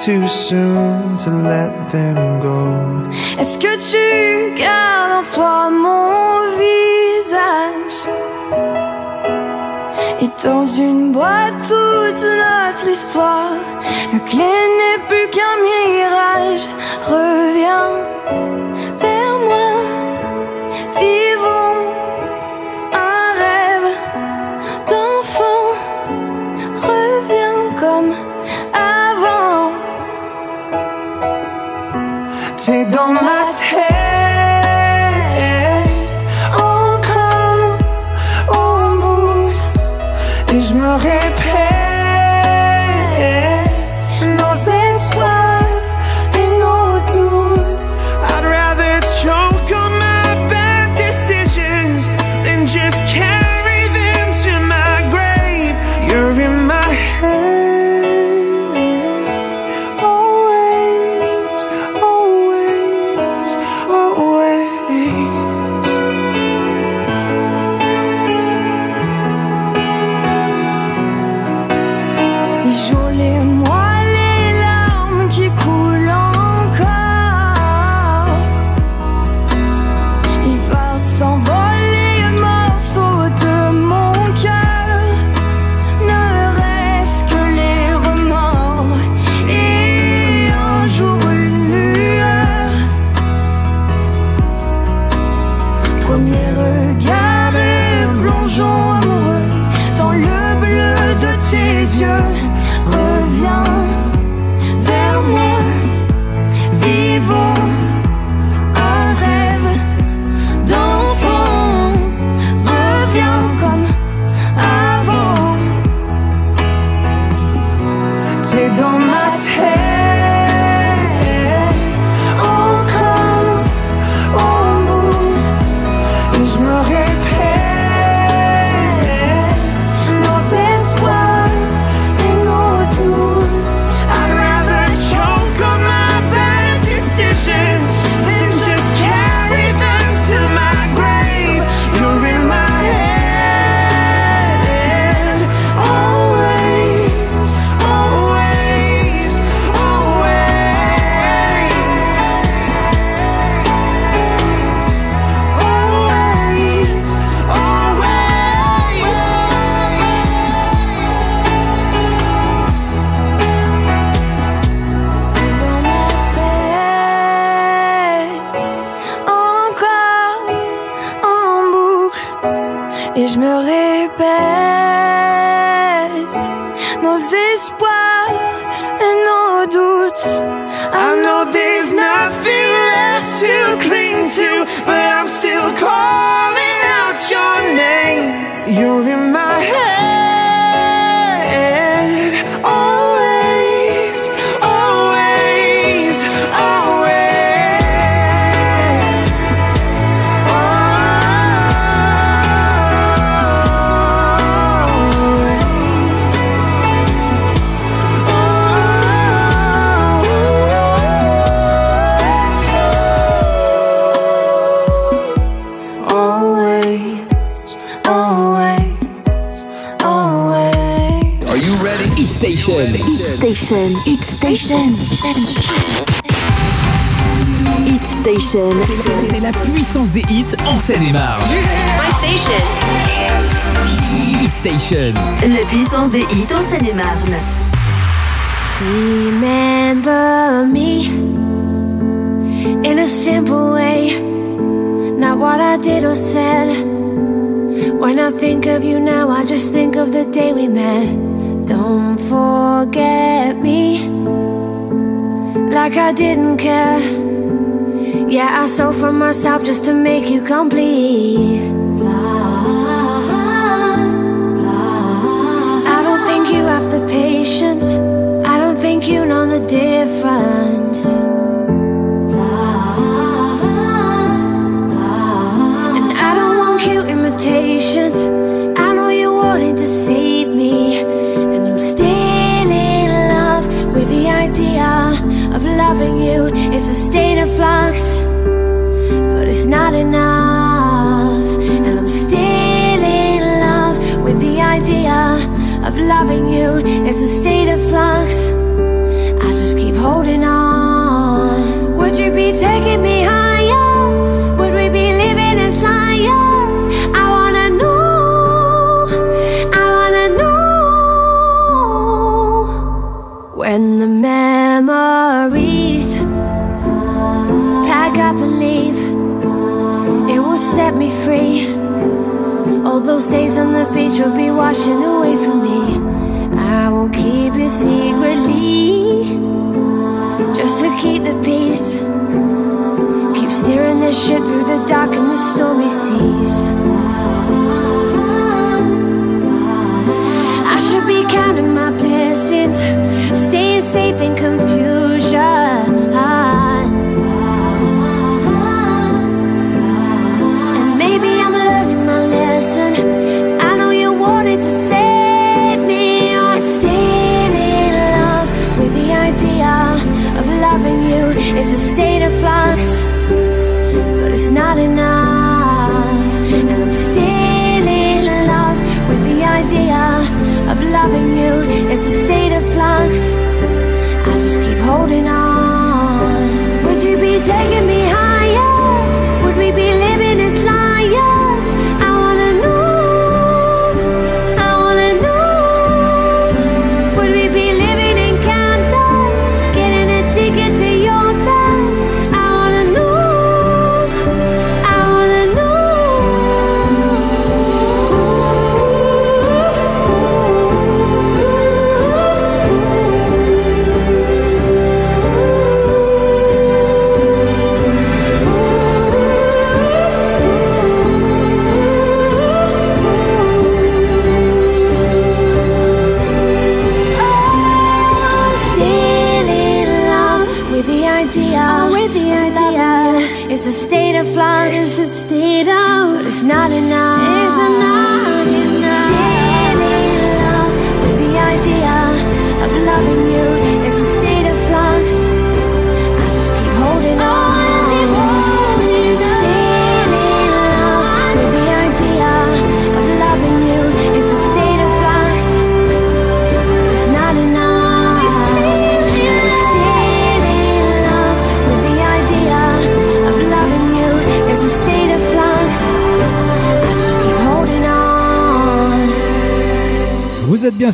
Speaker 22: too soon to let them go.
Speaker 8: Est-ce que tu gardes en toi mon visage? Et dans une boîte toute notre histoire, la clé n'est plus qu'un mirage. Reviens.
Speaker 22: T'es dans ma tête Encore en boucle Et je me répète.
Speaker 2: Station.
Speaker 3: Hit Station. Hit Station.
Speaker 2: C'est la puissance des hits en Seine-et-Marne. Hit Station.
Speaker 3: La puissance des hits en Seine-et-Marne.
Speaker 23: Remember me in a simple way, not what I did or said. When I think of you now, I just think of the day we met. Don't forget me like I didn't care. Yeah, I stole from myself just to make you complete. I don't think you have the patience. I don't think you know the difference. Loving you. It's a state of flux, but it's not enough. And I'm still in love with the idea of loving you. It's a state of flux. I just keep holding on. Would you be taking me higher? On the beach will be washing away from me. I will keep you secretly, just to keep the peace. Keep steering the ship through the dark and the stormy seas. I should be counting my blessings, staying safe in confusion. It's a state of flux, but it's not enough. And I'm still in love with the idea of loving you. It's a state of flux. I just keep holding on. Would you be taking me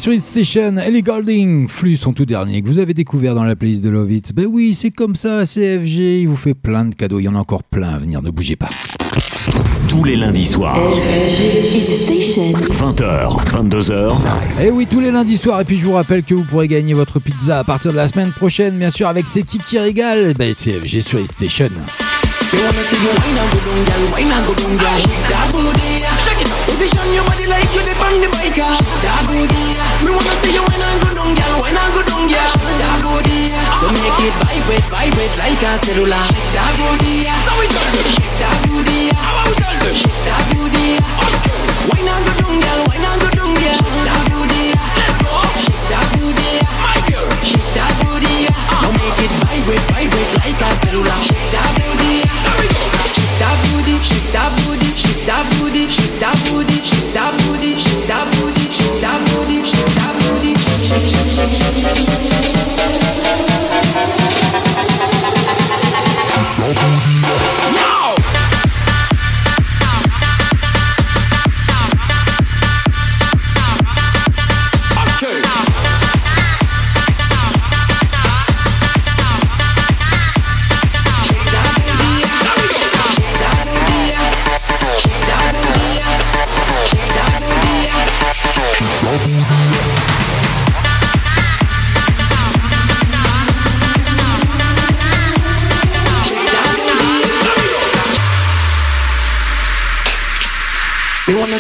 Speaker 5: Hit Station, Ellie Golding, Flux, son tout dernier, que vous avez découvert dans la playlist de Love It. Ben oui, c'est comme ça, CFG, il vous fait plein de cadeaux, il y en a encore plein à venir, ne bougez pas.
Speaker 4: Tous les lundis soirs. 20h, 22h.
Speaker 5: Et Eh oui, tous les lundis soirs, et puis je vous rappelle que vous pourrez gagner votre pizza à partir de la semaine prochaine, bien sûr, avec ces titres qui régalent. Ben CFG sur Hit Station.
Speaker 3: Me wanna see you wine and go down, girl, wine and go down, girl. That booty, shake it, position your body like you dip on the bike. That booty, me wanna see you wine and go down, girl, wine and go down, girl. That booty, so make it vibrate, vibrate like a cellular. That booty, so we tell them. That booty, how we tell them. That booty, okay. Wine and go down, girl, wine and go down, girl. That booty, let's go. That booty, my girl. That booty, uh. now make it vibrate, vibrate like a cellular. That booty, there we go. That booty, shake that booty, shake that booty, shake that booty, shake that booty, shake that booty, Thank you.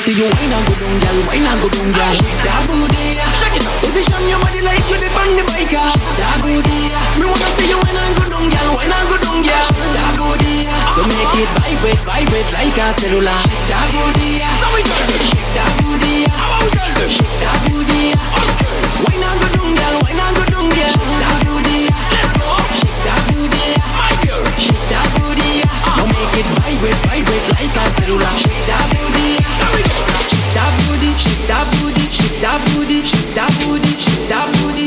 Speaker 3: See you wine and go down, girl, wine and go down, girl. Shake That booty, shake it up, position your body like you dip on the bike. That booty, me wanna see you wine and go down, girl, wine and go down, girl. Shake That booty, so make it vibrate, vibrate like a cellular. That booty, so we tell them. That booty, how we tell them. That booty, okay. Wine and go down, girl, wine and go down, girl. Shake That booty, let's go. shake That booty, my girl. Shake That booty, now make it vibrate, vibrate like a cellular. That That booty, shake that booty, shake that booty, shake that booty, shake that booty,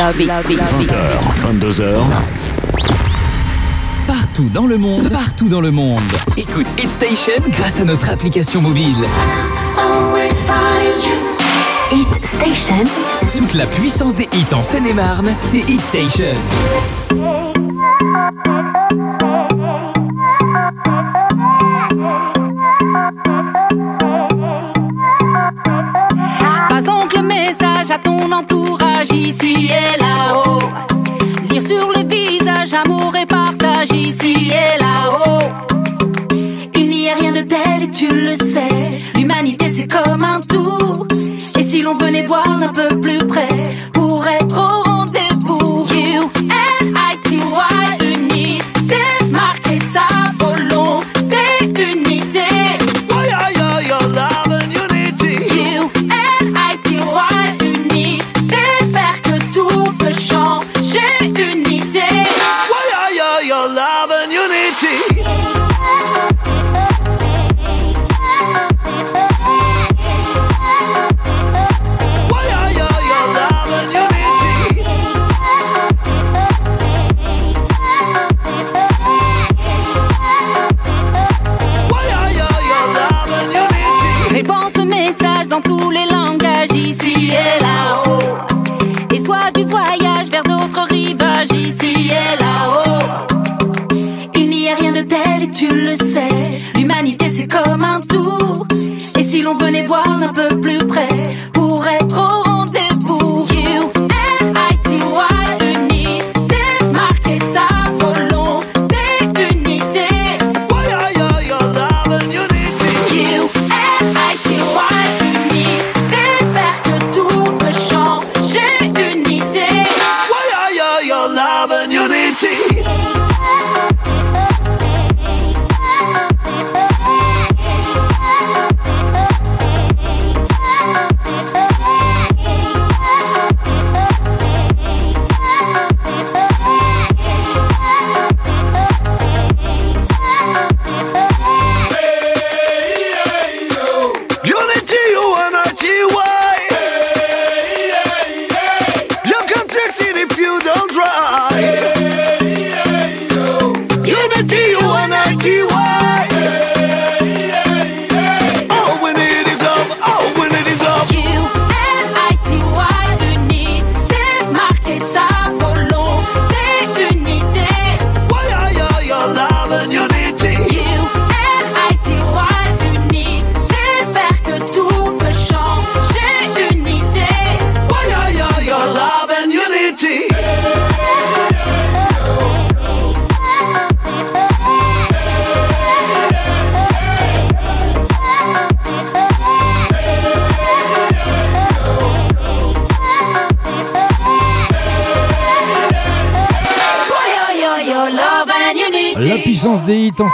Speaker 2: Love it, love it, love it.
Speaker 4: 20h, 22h.
Speaker 2: Partout dans le monde, partout dans le monde. Écoute Hit Station grâce à notre application mobile.
Speaker 3: Always find you.
Speaker 2: Hit Station. Toute la puissance des hits en Seine-et-Marne, c'est Hit Station.
Speaker 6: Ton entourage ici et là-haut. Lire sur les visages amour et partage ici et là-haut. Il n'y a rien de tel et tu le sais. L'humanité c'est comme un tout. Et si l'on venait voir un peu plus près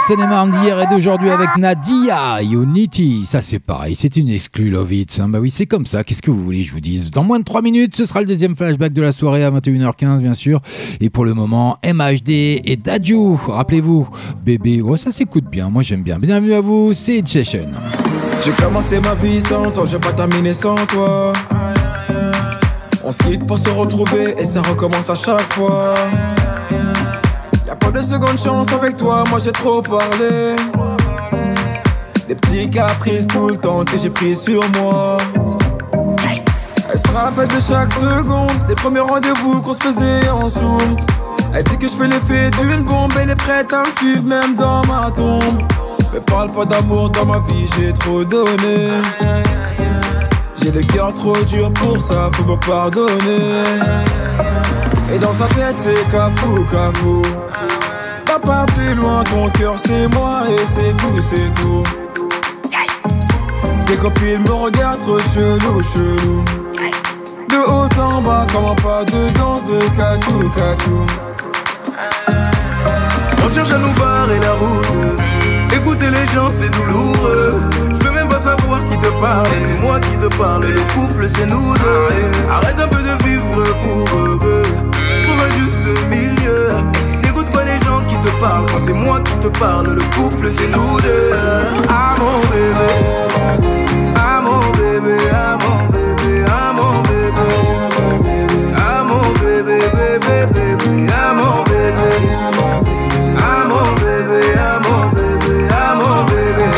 Speaker 5: Seine-et-Marne d'hier et d'aujourd'hui avec Nadia Unity. Ça, c'est pareil, c'est une exclue Love Hits. hein. Bah oui, c'est comme ça. Qu'est-ce que vous voulez que je vous dise? Dans moins de 3 minutes, ce sera le deuxième flashback de la soirée à 21h15, bien sûr. Et pour le moment, MHD et Daju. Rappelez-vous, bébé, oh, ça s'écoute bien. Moi, j'aime bien. Bienvenue à vous, c'est Session.
Speaker 24: J'ai commencé ma vie sans toi, j'ai pas terminé sans toi. On se quitte pour se retrouver et ça recommence à chaque fois. De seconde chance avec toi, moi j'ai trop parlé. Des petits caprices tout le temps que j'ai pris sur moi. Elle se rappelle de chaque seconde, des premiers rendez-vous qu'on se faisait en zoom. Elle dit que je fais l'effet d'une bombe, elle est prête à me suivre même dans ma tombe. Mais parle pas d'amour dans ma vie, j'ai trop donné. J'ai le cœur trop dur pour ça, faut me pardonner. Et dans sa tête, c'est cafou, cafou. Papa, plus loin, ton cœur, c'est moi et c'est tout, c'est tout. Tes copines me regardent trop chelou, chelou. De haut en bas, comment pas de danse de cachou, cachou.
Speaker 25: On cherche à nous barrer la route. Écouter les gens, c'est douloureux. Je veux même pas savoir qui te parle. C'est moi qui te parle. Le couple, c'est nous deux. Arrête un peu de vivre pour eux. Quand c'est moi qui te parle, le couple, c'est nous deux. Ah mon bébé. Ah mon bébé. Ah mon bébé. Ah mon bébé. Ah mon bébé, bébé, bébé. Ah mon bébé. Ah mon bébé, ah mon bébé, ah mon bébé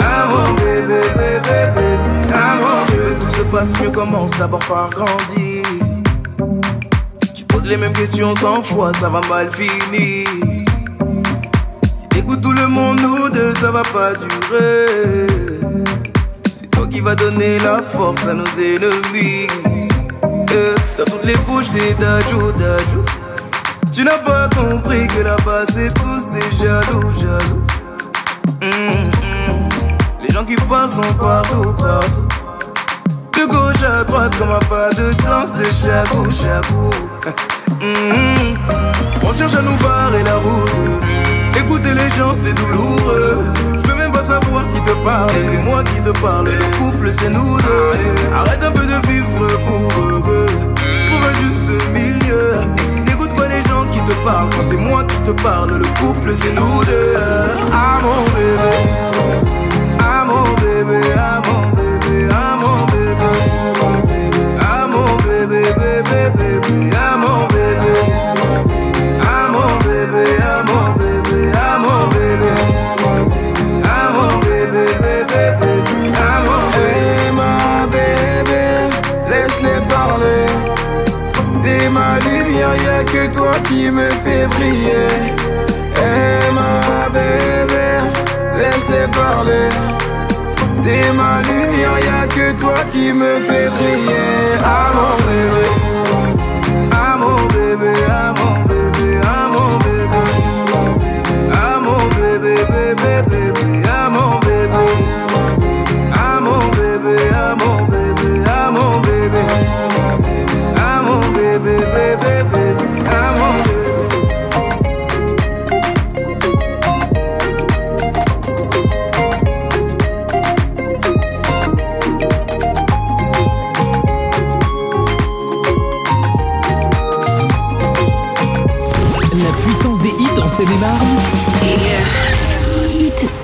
Speaker 25: Ah mon bébé, bébé, bébé Ah mon bébé
Speaker 24: Tout se passe mieux, commence d'abord par grandir. Les mêmes questions cent fois, ça va mal finir. Si t'écoutes tout le monde, nous deux, ça va pas durer. C'est toi qui va donner la force à nos ennemis. Euh, dans toutes les bouches, c'est d'ajout, d'ajout. Tu n'as pas compris que là-bas, c'est tous des jaloux, jaloux. Hum. Les gens qui parlent sont partout, partout. De gauche à droite, comme un pas de danse de chabou, chabou. Hum, On cherche à nous barrer la route. Écouter les gens, c'est douloureux. Je veux même pas savoir qui te parle. C'est moi qui te parle. Le couple, c'est nous deux. Arrête un peu de vivre pour eux. Trouve un juste milieu. N'écoute pas les gens qui te parlent. Quand c'est moi qui te parle, le couple, c'est nous deux. Ah mon bébé. Ah mon bébé. Ah mon bébé. Ah mon bébé. Ah mon bébé, bébé. février. Eh, ma bébé, laisse-les parler. T'es ma lumière, y'a que toi qui me fais briller.
Speaker 26: Amour.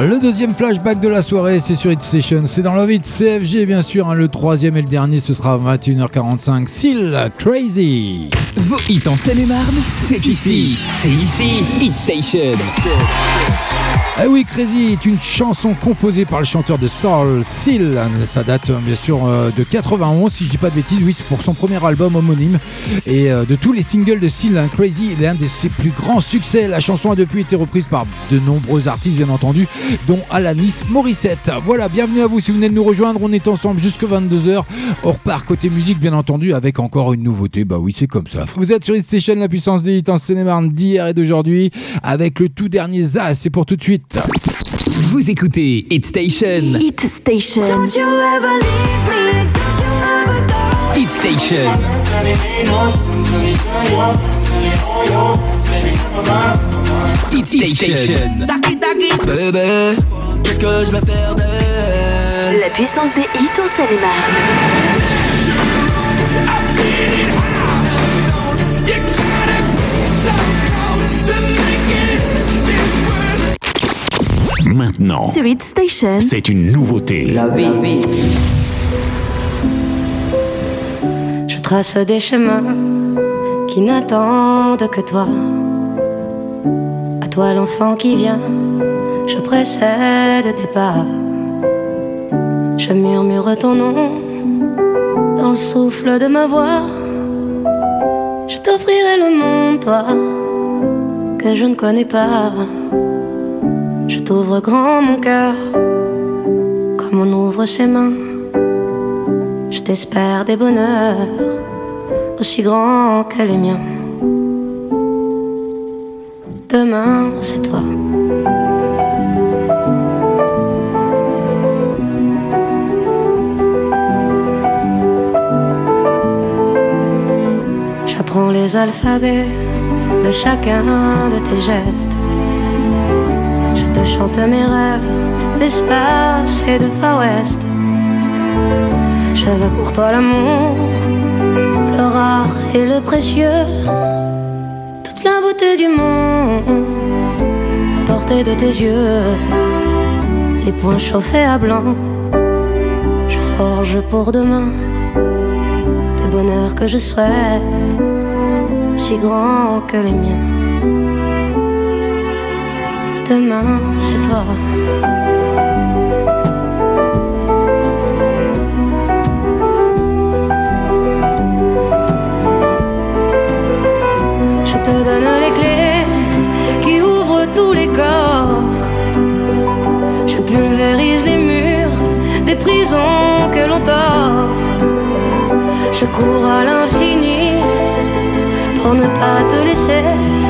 Speaker 5: Le deuxième flashback de la soirée, c'est sur Hit Station, c'est dans Love It CFG bien sûr. hein. le troisième et le dernier, ce sera à 21h45. Seal Crazy.
Speaker 2: Vos hits en Seine-et-Marne, c'est ici. C'est ici. Hit Station.
Speaker 5: Ah oui, Crazy est une chanson composée par le chanteur de Soul, Seal. Ça date euh, bien sûr euh, de 91, si je dis pas de bêtises. Oui, c'est pour son premier album homonyme. Et euh, de tous les singles de Seal, hein, Crazy est l'un de ses plus grands succès. La chanson a depuis été reprise par de nombreux artistes, bien entendu, dont Alanis Morissette. Voilà, bienvenue à vous si vous venez de nous rejoindre. On est ensemble jusque 22h. On repart côté musique, bien entendu, avec encore une nouveauté. Bah oui, c'est comme ça. Vous êtes sur Hit Station, la puissance des hits en Seine-et-Marne d'hier et d'aujourd'hui, avec le tout dernier Zaz. C'est pour tout de suite.
Speaker 2: Vous écoutez Hit Station.
Speaker 3: Hit Station.
Speaker 27: Don't you ever leave me. Don't you ever go.
Speaker 2: Hit Station. Hit Station.
Speaker 26: Bébé, qu'est-ce que je vais faire d'elle?
Speaker 3: La puissance des hits en Seine-et-Marne.
Speaker 13: Maintenant,
Speaker 3: Station.
Speaker 13: c'est une nouveauté.
Speaker 28: Je trace des chemins qui n'attendent que toi. À toi l'enfant qui vient, je précède tes pas. Je murmure ton nom dans le souffle de ma voix. Je t'offrirai le monde, toi, que je ne connais pas. Je t'ouvre grand mon cœur, comme on ouvre ses mains. Je t'espère des bonheurs aussi grands que les miens. Demain, c'est toi. J'apprends les alphabets de chacun de tes gestes. Chante mes rêves d'espace et de Far West. Veux pour toi l'amour, le rare et le précieux, toute la beauté du monde, à portée de tes yeux, les poings chauffés à blanc. Je forge pour demain des bonheurs que je souhaite, si grands que les miens. Demain, c'est toi. Je te donne les clés qui ouvrent tous les coffres. Je pulvérise les murs des prisons que l'on t'offre. Je cours à l'infini pour ne pas te laisser.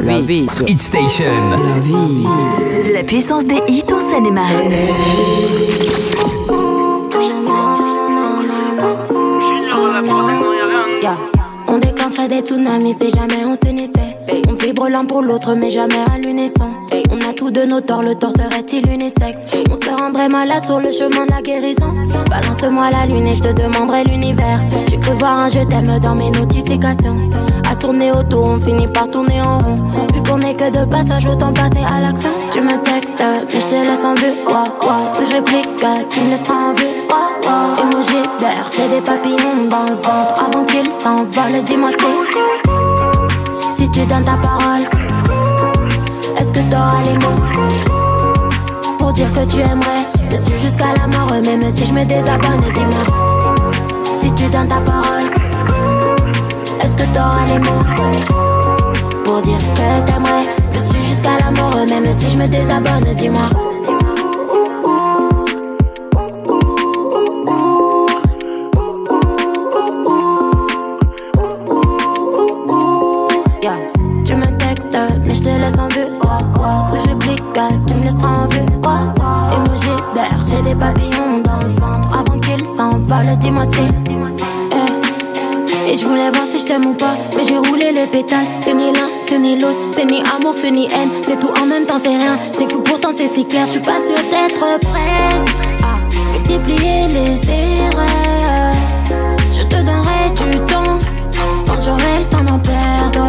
Speaker 2: La vie. Hit Station.
Speaker 3: La puissance des hits en Seine-et-Marne.
Speaker 27: Yeah. On déclencherait des tsunamis si jamais on s'unissait. On vibre l'un pour l'autre, mais jamais à l'unisson. On a tous de nos torts, le tort serait-il unisexe? On se rendrait malade sur le chemin de la guérison. Balance-moi la lune et je te demanderai l'univers. J'ai cru voir un je t'aime dans mes notifications. Tourner autour, on finit par tourner en rond. Vu qu'on est que de passage, autant passer à l'action. Tu me textes, mais je te laisse en vue. Ouah, ouah. Si je réplique, tu me laisses en vue. Ouah. Emoji d'air, j'ai des papillons dans le ventre. Avant qu'ils s'envolent, dis-moi si. Si tu donnes ta parole, est-ce que t'auras les mots pour dire que tu aimerais? Me suivre jusqu'à la mort, même si je me désabonne, dis-moi si tu donnes ta parole, que t'auras les mots pour dire que t'aimerais me suivre jusqu'à la mort, même si je me désabonne, dis-moi. Pas, mais j'ai roulé les pétales. C'est ni l'un, c'est ni l'autre, c'est ni amour, c'est ni haine. C'est tout en même temps, c'est rien. C'est fou, pourtant c'est si clair. Je suis pas sûre d'être prête à multiplier les erreurs. Je te donnerai du temps quand j'aurai le temps d'en perdre.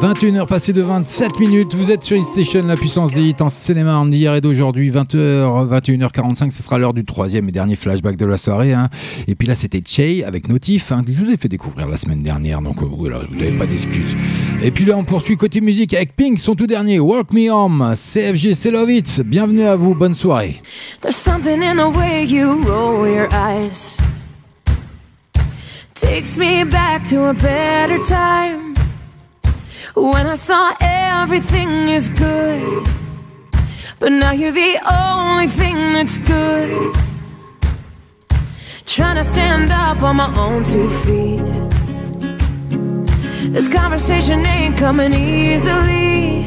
Speaker 5: 21h passées de 27 minutes, vous êtes sur Hit Station, la puissance des en cinéma d'hier et d'aujourd'hui, 20h, 21h45, ce sera l'heure du troisième et dernier flashback de la soirée. hein. Et puis là, c'était Che avec Notif, hein, que je vous ai fait découvrir la semaine dernière, donc euh, voilà, vous n'avez pas d'excuses. Et puis là, on poursuit côté musique avec Pink, son tout dernier, Walk Me Home, CFG Selovitz. Bienvenue à vous, bonne soirée.
Speaker 6: There's something in the way you roll your eyes. Takes me back to a better time. When I saw everything is good. But now you're the only thing that's good. Trying to stand up on my own two feet. This conversation ain't coming easily.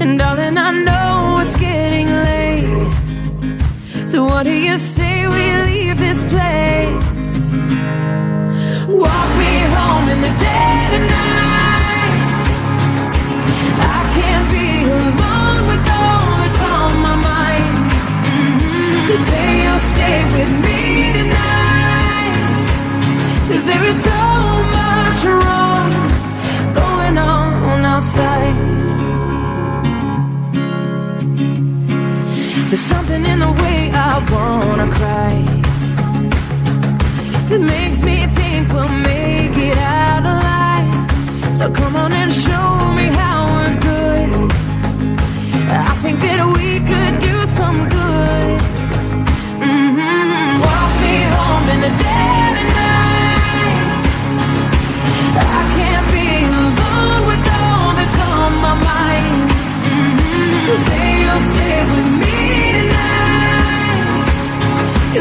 Speaker 6: And darling, I know it's getting late. So what do you say we leave this place? Walk me home in the dead of night. So say you'll stay with me tonight. 'Cause there is so much wrong going on outside. There's something in the way I wanna cry that makes me think we'll make it out alive. So come on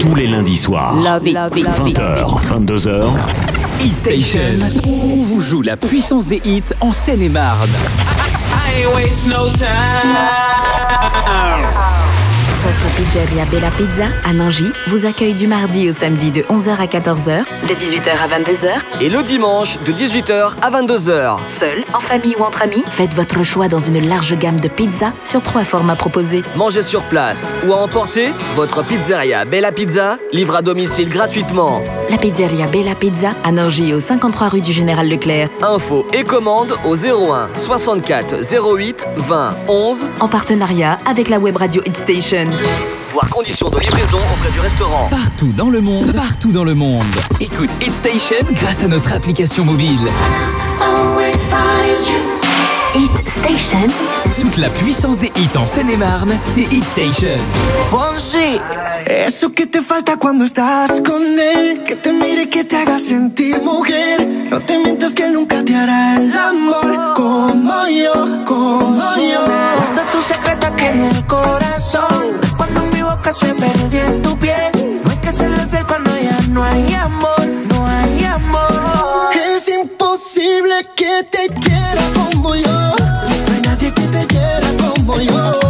Speaker 13: Tous les lundis soirs.
Speaker 2: Love it, love it, love it.
Speaker 13: 20h, 22h.
Speaker 2: Hit Station. On vous joue la puissance des hits en Seine-et-Marne.
Speaker 3: Pizzeria Bella Pizza à Nangy vous accueille du mardi au samedi de 11h à 14h, de 18h à 22h.
Speaker 29: Et le dimanche de 18h à 22h.
Speaker 3: Seul, en famille ou entre amis, faites votre choix dans une large gamme de pizzas sur trois formats proposés.
Speaker 29: Mangez sur place ou à emporter, votre pizzeria Bella Pizza livre à domicile gratuitement.
Speaker 3: La pizzeria Bella Pizza à Nangy au 53 rue du Général Leclerc.
Speaker 29: Info et commande au 01 64 08 20 11
Speaker 3: En partenariat avec la web radio Hit Station.
Speaker 29: Voir conditions de livraison auprès du restaurant.
Speaker 2: Partout dans le monde, partout dans le monde. Écoute Hit Station grâce à notre application mobile.
Speaker 27: Always find you.
Speaker 3: Hit Station.
Speaker 2: Toute la puissance des hits en Seine-et-Marne, c'est Hit Station.
Speaker 30: Fonsi, eso que te falta cuando estás con él, que te mire, que te haga sentir mujer. No te mientas que nunca te hará el amor como yo, como yo.
Speaker 31: Guarda tu secreto aquí en el corazón. Cuando mi boca se perdió en tu piel. No hay que serle fiel cuando ya no hay amor, no hay amor.
Speaker 30: Es imposible que te quiera como yo. Que te quiera como yo.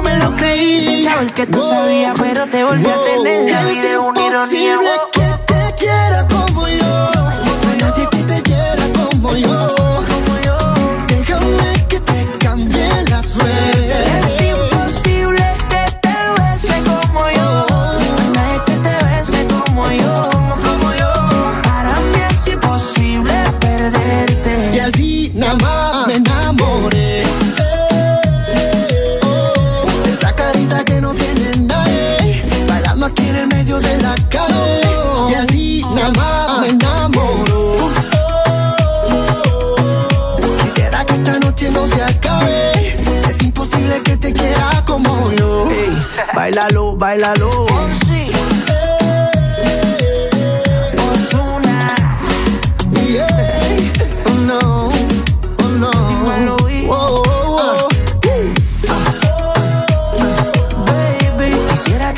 Speaker 31: Sin saber que tú sabías pero te volví a tener La vida es una ironía
Speaker 30: que te quiera como yo. No hay nadie que te quiera como yo.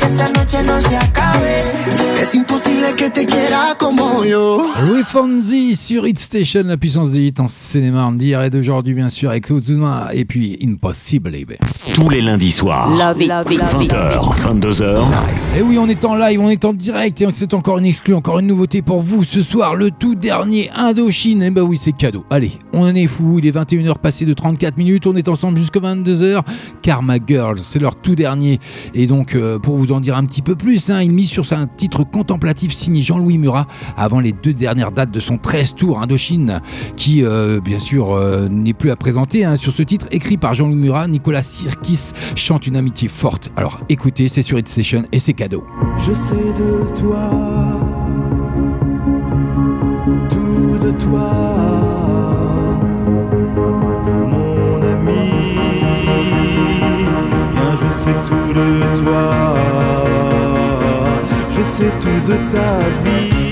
Speaker 30: Esta noche no se acabe. Es imposible que te quiera yo.
Speaker 5: Louis Fonzi sur Hit Station, la puissance des hits en Seine-et-Marne d'hier et d'aujourd'hui, bien sûr, avec Ozuna et puis Impossible. baby.
Speaker 13: Tous les lundis soirs.
Speaker 5: Love it, love it, love it.
Speaker 13: 20h, 22h.
Speaker 5: Et oui, on est en live, on est en direct et c'est encore une exclue, encore une nouveauté pour vous ce soir, le tout dernier Indochine. Et bah oui, c'est cadeau. Allez, on en est fou, il est 21h passé de 34 minutes, on est ensemble jusqu'à 22h. Karma Girls, c'est leur tout dernier. Et donc, euh, pour vous en dire un petit peu plus, hein, il mise sur un titre contemplatif signé Jean-Louis Murat avant les deux dernières dates de son 13 tour Indochine, qui, euh, bien sûr, euh, n'est plus à présenter. hein. Sur ce titre, écrit par Jean-Louis Murat, Nicolas Sirkis chante une amitié forte. Alors, écoutez, c'est sur Hit Station et c'est cadeau.
Speaker 30: Je sais de toi, tout de toi, mon ami. Je sais tout de toi, je sais tout de ta vie.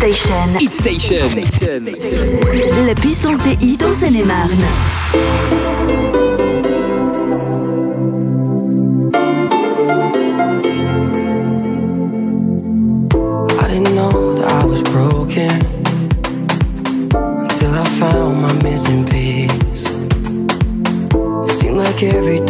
Speaker 3: Station.
Speaker 2: Hit Station.
Speaker 3: La puissance des hits en Seine-et-Marne.
Speaker 8: every day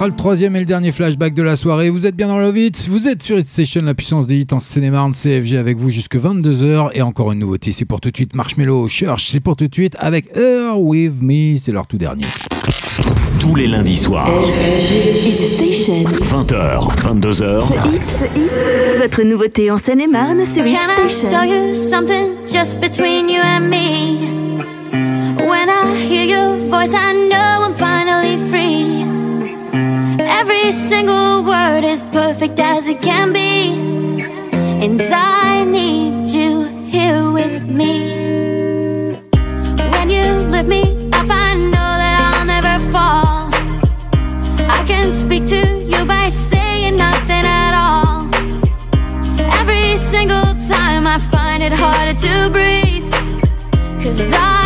Speaker 8: sera le troisième et le dernier flashback de la soirée. Vous êtes bien dans Love Hits, vous êtes sur Hit Station, la puissance des hits en Seine-et-Marne, CFG avec vous jusque 22h. Et encore une nouveauté, c'est pour tout de suite Marshmello Church, c'est pour tout de suite avec Her With Me, c'est leur tout dernier.
Speaker 4: Tous les lundis soirs,
Speaker 3: Hit Station.
Speaker 4: 20h, 22h,
Speaker 3: Votre nouveauté en Seine-et-Marne sur Hit
Speaker 32: Can I tell you something just between you and me? Single word is perfect as it can be. And I need you here with me. When you lift me up, I know that I'll never fall. I can speak to you by saying nothing at all. Every single time I find it harder to breathe. Cause I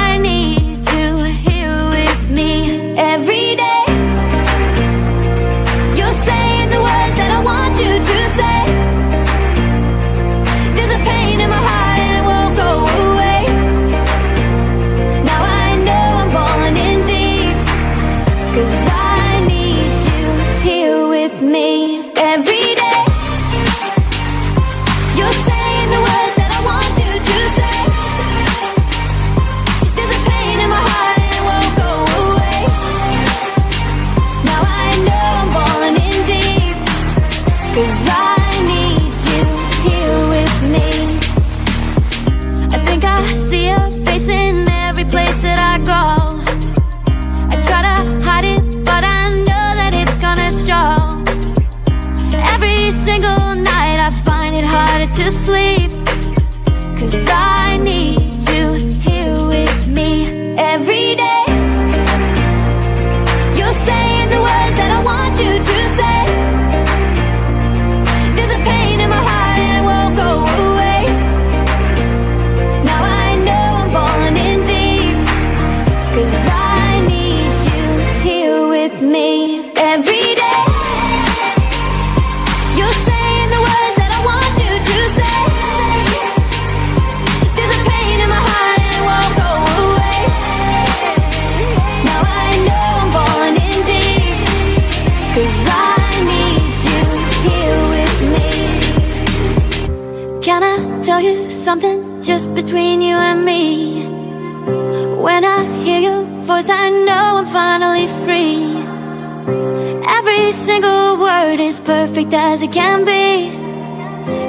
Speaker 32: is perfect as it can be.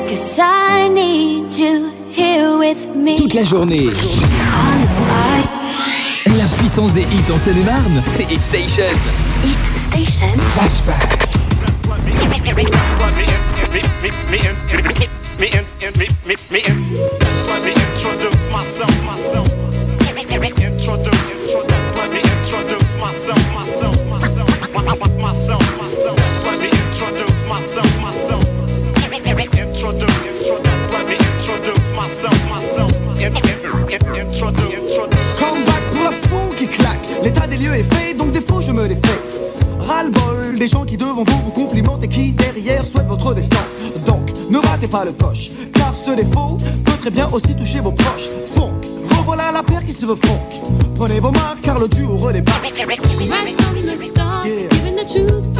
Speaker 32: Cause I need you here with me.
Speaker 33: Toute la journée. La puissance des hits en Seine-et-Marne, c'est Hit Station.
Speaker 3: Hit Station.
Speaker 33: Flashback.
Speaker 34: Donc ne ratez pas le coche, car ce défaut peut très bien aussi toucher vos proches. Funk, revoilà la paire qui se veut funk. Prenez vos marques car le duo redébarque.
Speaker 6: Right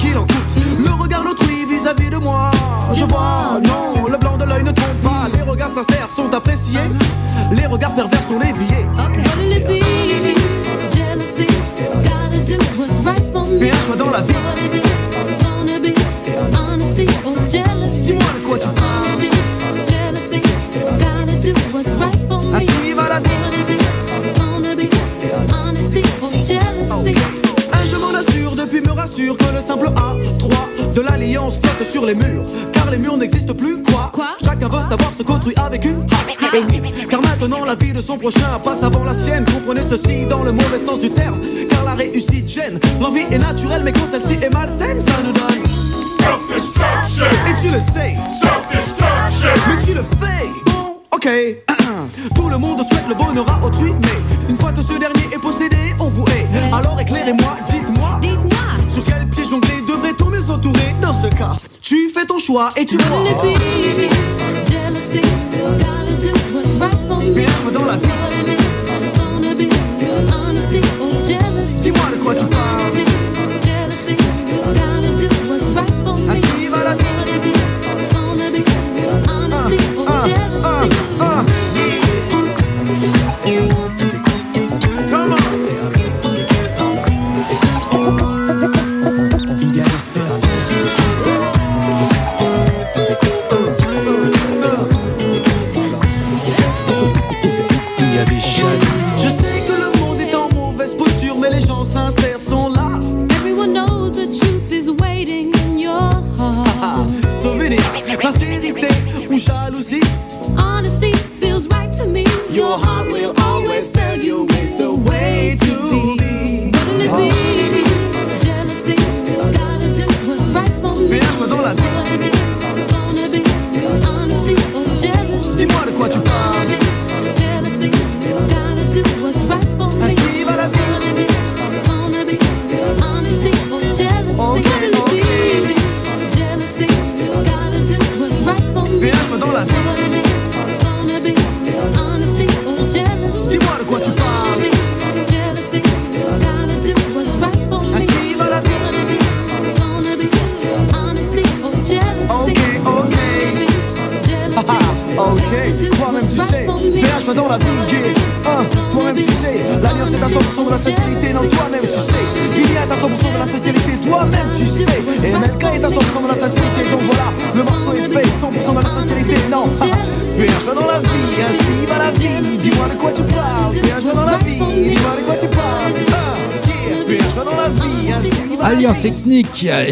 Speaker 34: qu'il en coûte. Le regard d'autrui vis-à-vis de moi, je vois, de son prochain passe avant la sienne. Comprenez ceci dans le mauvais sens du terme, car la réussite gêne. L'envie est naturelle, mais quand celle-ci est malsaine, ça nous donne.
Speaker 24: Self-destruction.
Speaker 34: Et tu le sais.
Speaker 24: Self-destruction.
Speaker 34: Mais tu le fais. Bon, ok. Tout le monde souhaite le bonheur à autrui, mais une fois que ce dernier est possédé, on vous hait. Alors éclairez-moi, dites-moi. Sur quel pied jongler devrait-on mieux s'entourer Dans ce cas, tu fais ton choix et tu vois.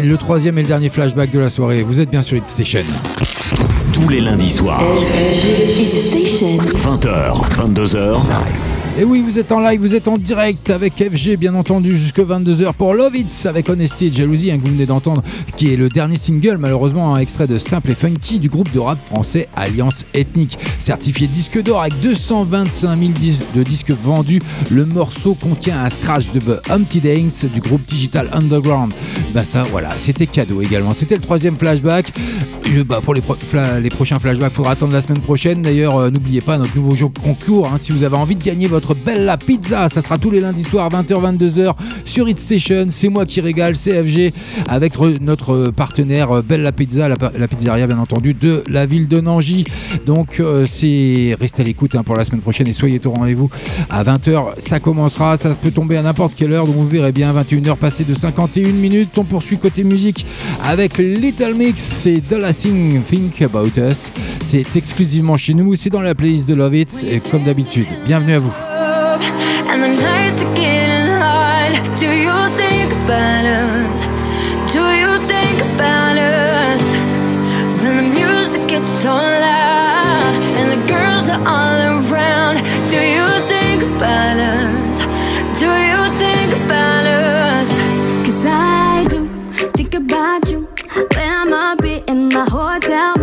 Speaker 34: Le
Speaker 5: troisième et le dernier flashback de la soirée. Vous êtes bien sur Hit Station.
Speaker 13: Tous les lundis soirs. 20h, 22h.
Speaker 5: Et oui, vous êtes en live, vous êtes en direct avec FG, bien entendu, jusque 22h pour Love It avec Honesty et Jalousie, hein, que vous venez d'entendre, qui est le dernier single, malheureusement, un extrait de Simple et Funky du groupe de rap français Alliance Ethnique. Certifié disque d'or avec 225 000 dis- de disques vendus, le morceau contient un scratch de The Humpty Dance du groupe Digital Underground. Bah ça, voilà, c'était cadeau également. C'était le troisième flashback. Je- bah, pour les, prochains flashbacks, il faudra attendre la semaine prochaine. D'ailleurs, euh, n'oubliez pas notre nouveau jeu concours. hein, si vous avez envie de gagner votre Bella Pizza, ça sera tous les lundis soirs, 20h-22h sur Station. C'est moi qui régale, CFG, avec re- notre partenaire euh, Bella Pizza, la pizzeria bien entendu de la ville de Nangy. Donc, euh, c'est restez à l'écoute hein, pour la semaine prochaine et soyez au rendez-vous à 20h. Ça commencera, ça peut tomber à n'importe quelle heure. Donc, vous verrez bien, 21h passé de 51 minutes. On poursuit côté musique avec Little Mix et The Last Thing Think About Us. C'est exclusivement chez nous, c'est dans la playlist de Love It, et comme d'habitude. Bienvenue à vous.
Speaker 30: So loud and the girls are all around. Do you think about us? Do you think about us?
Speaker 27: Cause I do think about you when I'm up in my hotel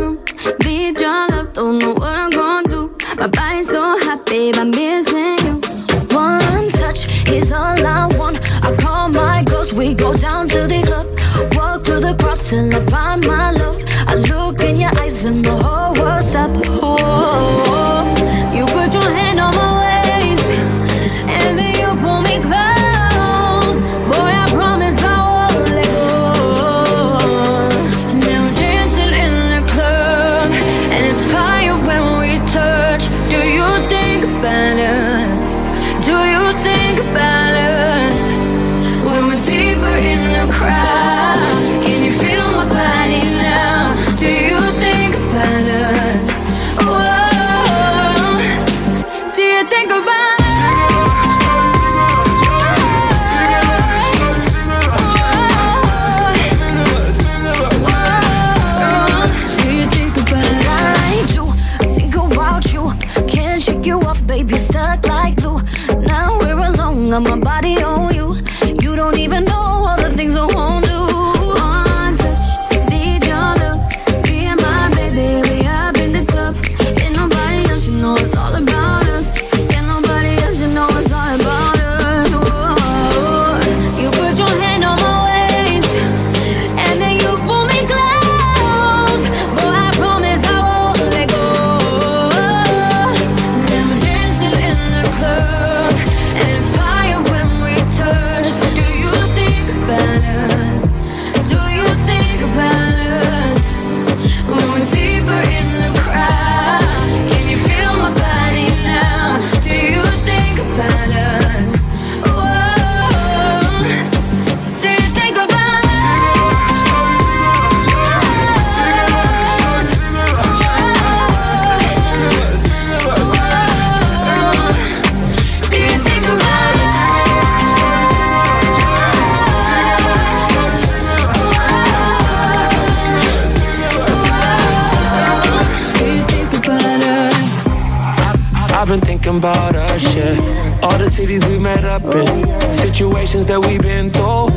Speaker 35: situations that we've been through.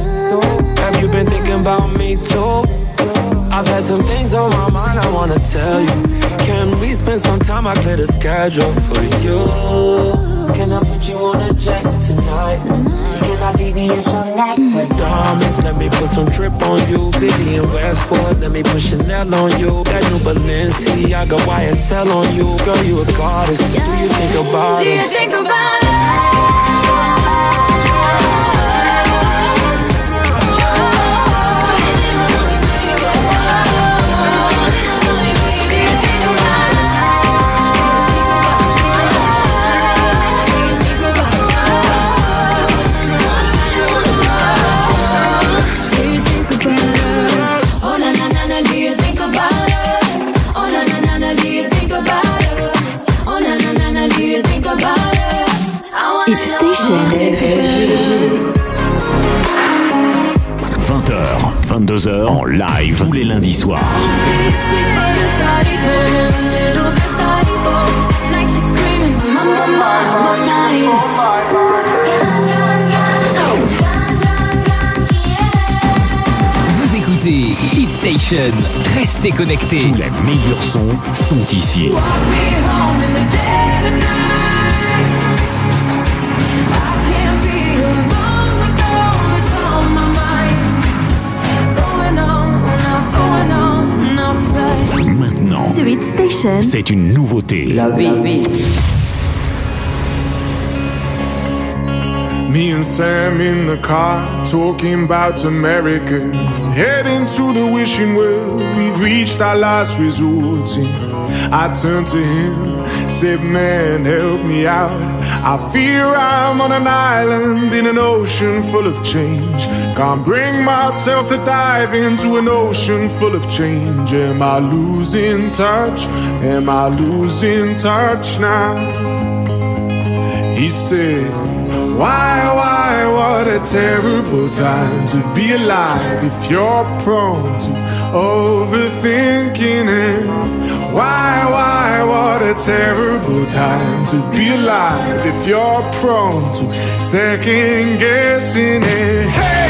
Speaker 35: Have you been thinking about me too? I've had some things on my mind I wanna tell you. Can we spend some time? I clear the schedule for you. Can I put you on a jet tonight? Can I be the some night with diamonds? Let me put some drip on you. Vivian Westwood, let me put Chanel on you. That new Balenciaga YSL on you. Girl, you a goddess. Do you think about
Speaker 6: it? Do you think about Do
Speaker 4: 20h, 22h en live tous les lundis soirs.
Speaker 2: Vous écoutez Hit Station. Restez connectés.
Speaker 4: Tous les meilleurs sons sont ici. Maintenant,
Speaker 3: Sur Hit Station.
Speaker 4: c'est une nouveauté.
Speaker 24: Me and Sam in the car talking about America. Heading to the wishing well, we've reached our last resort. And I turned to him, said, Man, help me out. I fear I'm on an island in an ocean full of change. Can't bring myself to dive into an ocean full of change. Am I losing touch? Am I losing touch now? He said, Why, why, what a terrible time to be alive if you're prone to overthinking it. Why, why, what a terrible time to be alive if you're prone to second guessing it. Hey,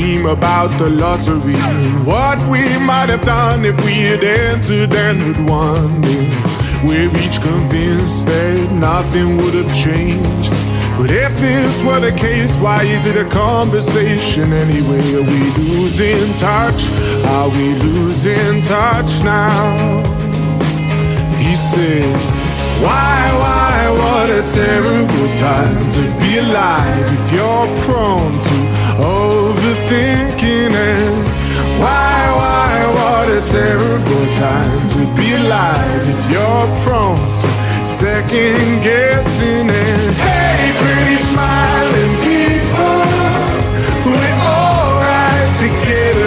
Speaker 24: dream about the lottery and what we might have done if we had entered and had won. Yeah, We're each convinced that nothing would have changed. But if this were the case, why is it a conversation anyway? Are we losing touch? Are we losing touch now? He said, Why, why, what a terrible time to be alive if you're prone to overthinking it. Why, why, what a terrible time to be alive if you're prone to second guessing it. Hey, pretty smiling people, we're alright together.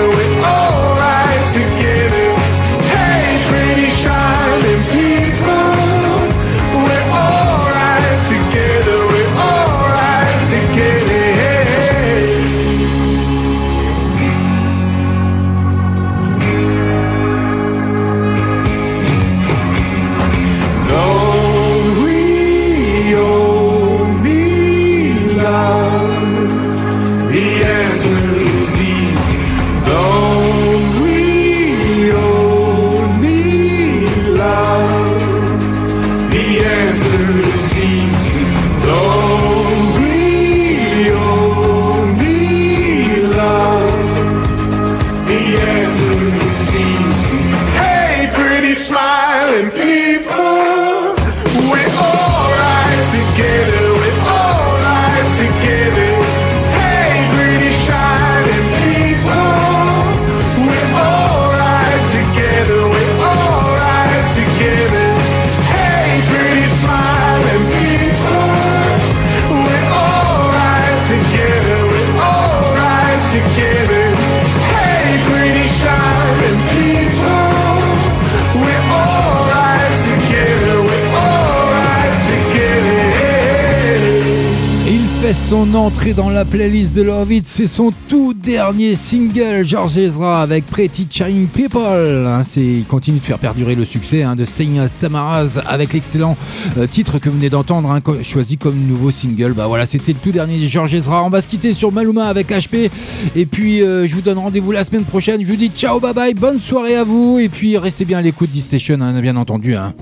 Speaker 5: Son entrée dans la playlist de Love It. C'est son tout dernier single, George Ezra, avec Pretty Shining People. Hein, il continue de faire perdurer le succès hein, de Staying at Tamaraz avec l'excellent euh, titre que vous venez d'entendre, hein, choisi comme nouveau single. Bah voilà, c'était le tout dernier George Ezra. On va se quitter sur Maluma avec HP. Et puis, euh, je vous donne rendez-vous la semaine prochaine. Je vous dis ciao, bye bye, bonne soirée à vous. Et puis, restez bien à l'écoute d'E-Station, hein, bien entendu. Hein.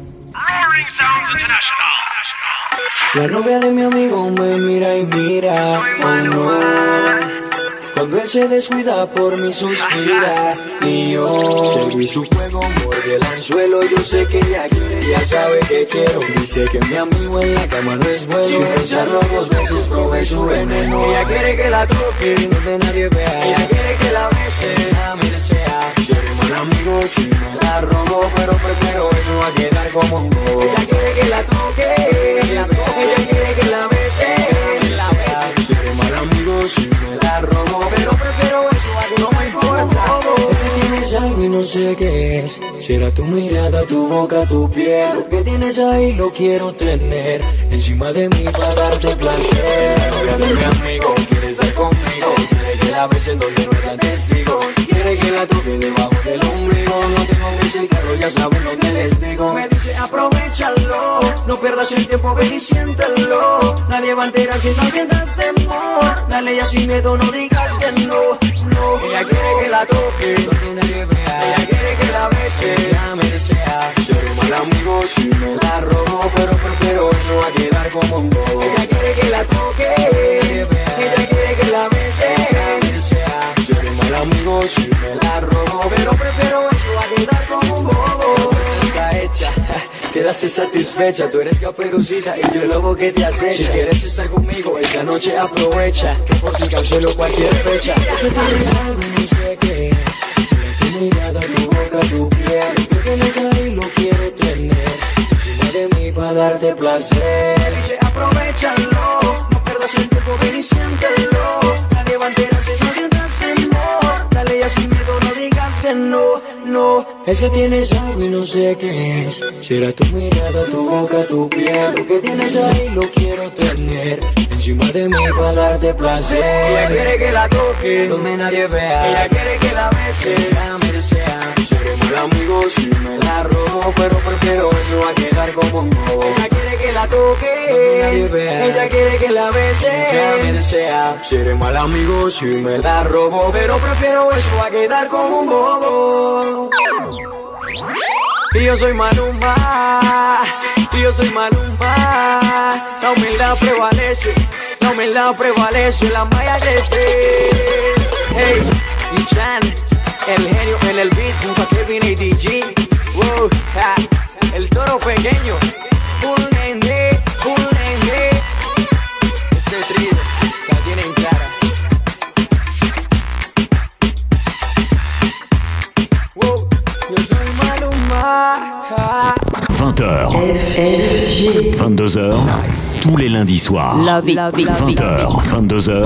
Speaker 8: La novia de mi amigo me mira y mira, oh no. Cuando él se descuida por mi suspira y yo seguí su juego, mordí el anzuelo, yo sé que ella quiere, ya sabe que quiero. Dice que mi amigo en la cama no es bueno, sin pensarlo dos veces probé su veneno. Ella quiere que la toque y donde nadie vea, ella quiere que la bese, a mí Seremos amigos si me la robo, pero prefiero eso a quedar como un bobo. Ella quiere que la toque, la toque. ella quiere que la bese, la bese. Seré mal amigo si me la robo, pero prefiero eso a que no me importa. Es que tienes algo y no sé qué es. Será tu mirada, tu boca, tu piel. Lo que tienes ahí lo quiero tener encima de mí para darte placer. Mi amigo quiere estar conmigo, quiere que la bese donde no está testigo. Quiere que la toque debajo del ombligo. No tengo que explicarlo, ya saben lo que les digo. Me dice aprovechalo, no pierdas el tiempo, ven y siéntelo. Nadie va a enterar si no sientas temor. Dale ya sin miedo, no digas que no, no. Ella quiere que la toque, donde nadie vea. Ella quiere que la bese, ella me desea. Seré mal amigo si me la robo, pero prefiero eso a quedar como un bobo. Ella quiere que la toque, ella quiere que la bese. Seré mal amigo si me la robo, pero prefiero eso a quedar como un bobo. Está hecha, quedaste satisfecha, tú eres caperucita y yo el lobo que te acecha. Si quieres estar conmigo esta noche aprovecha, que por ti cancelo cualquier fecha. Que tienes algo y no sé qué es. Tu mirada, tu boca, tu piel, lo que ahí lo quiero tener. Encima de mí para darte placer. Dice aprovechalo, no pierdas el tiempo, ven y siéntelo. No, no. Es que tienes algo y no sé qué es. Será tu mirada, tu boca, tu piel. Lo que tienes ahí lo quiero tener. Encima de mí para darte placer. Ella quiere que la toque, donde nadie vea. Ella quiere que la bese, ella me desea. Seré mal amigo si me la robo, pero prefiero eso a quedar como un bobo. Ella quiere que la toque, donde nadie vea. Ella quiere que la bese, ella me desea. Seré mal amigo si me la robo, pero prefiero eso a quedar como un bobo. Y yo soy Maluma, y yo soy Maluma. La humildad prevalece, la humildad prevalece, la malla crece. Hey, y Chan, el genio en el beat junto a Kevin y DJ. Wow, el toro pequeño. Full nene, full nene. Ese trío, que tienen
Speaker 13: 20h, 22h, tous les lundis soirs.
Speaker 4: Love it, love it, love it.
Speaker 13: 20h, 22h,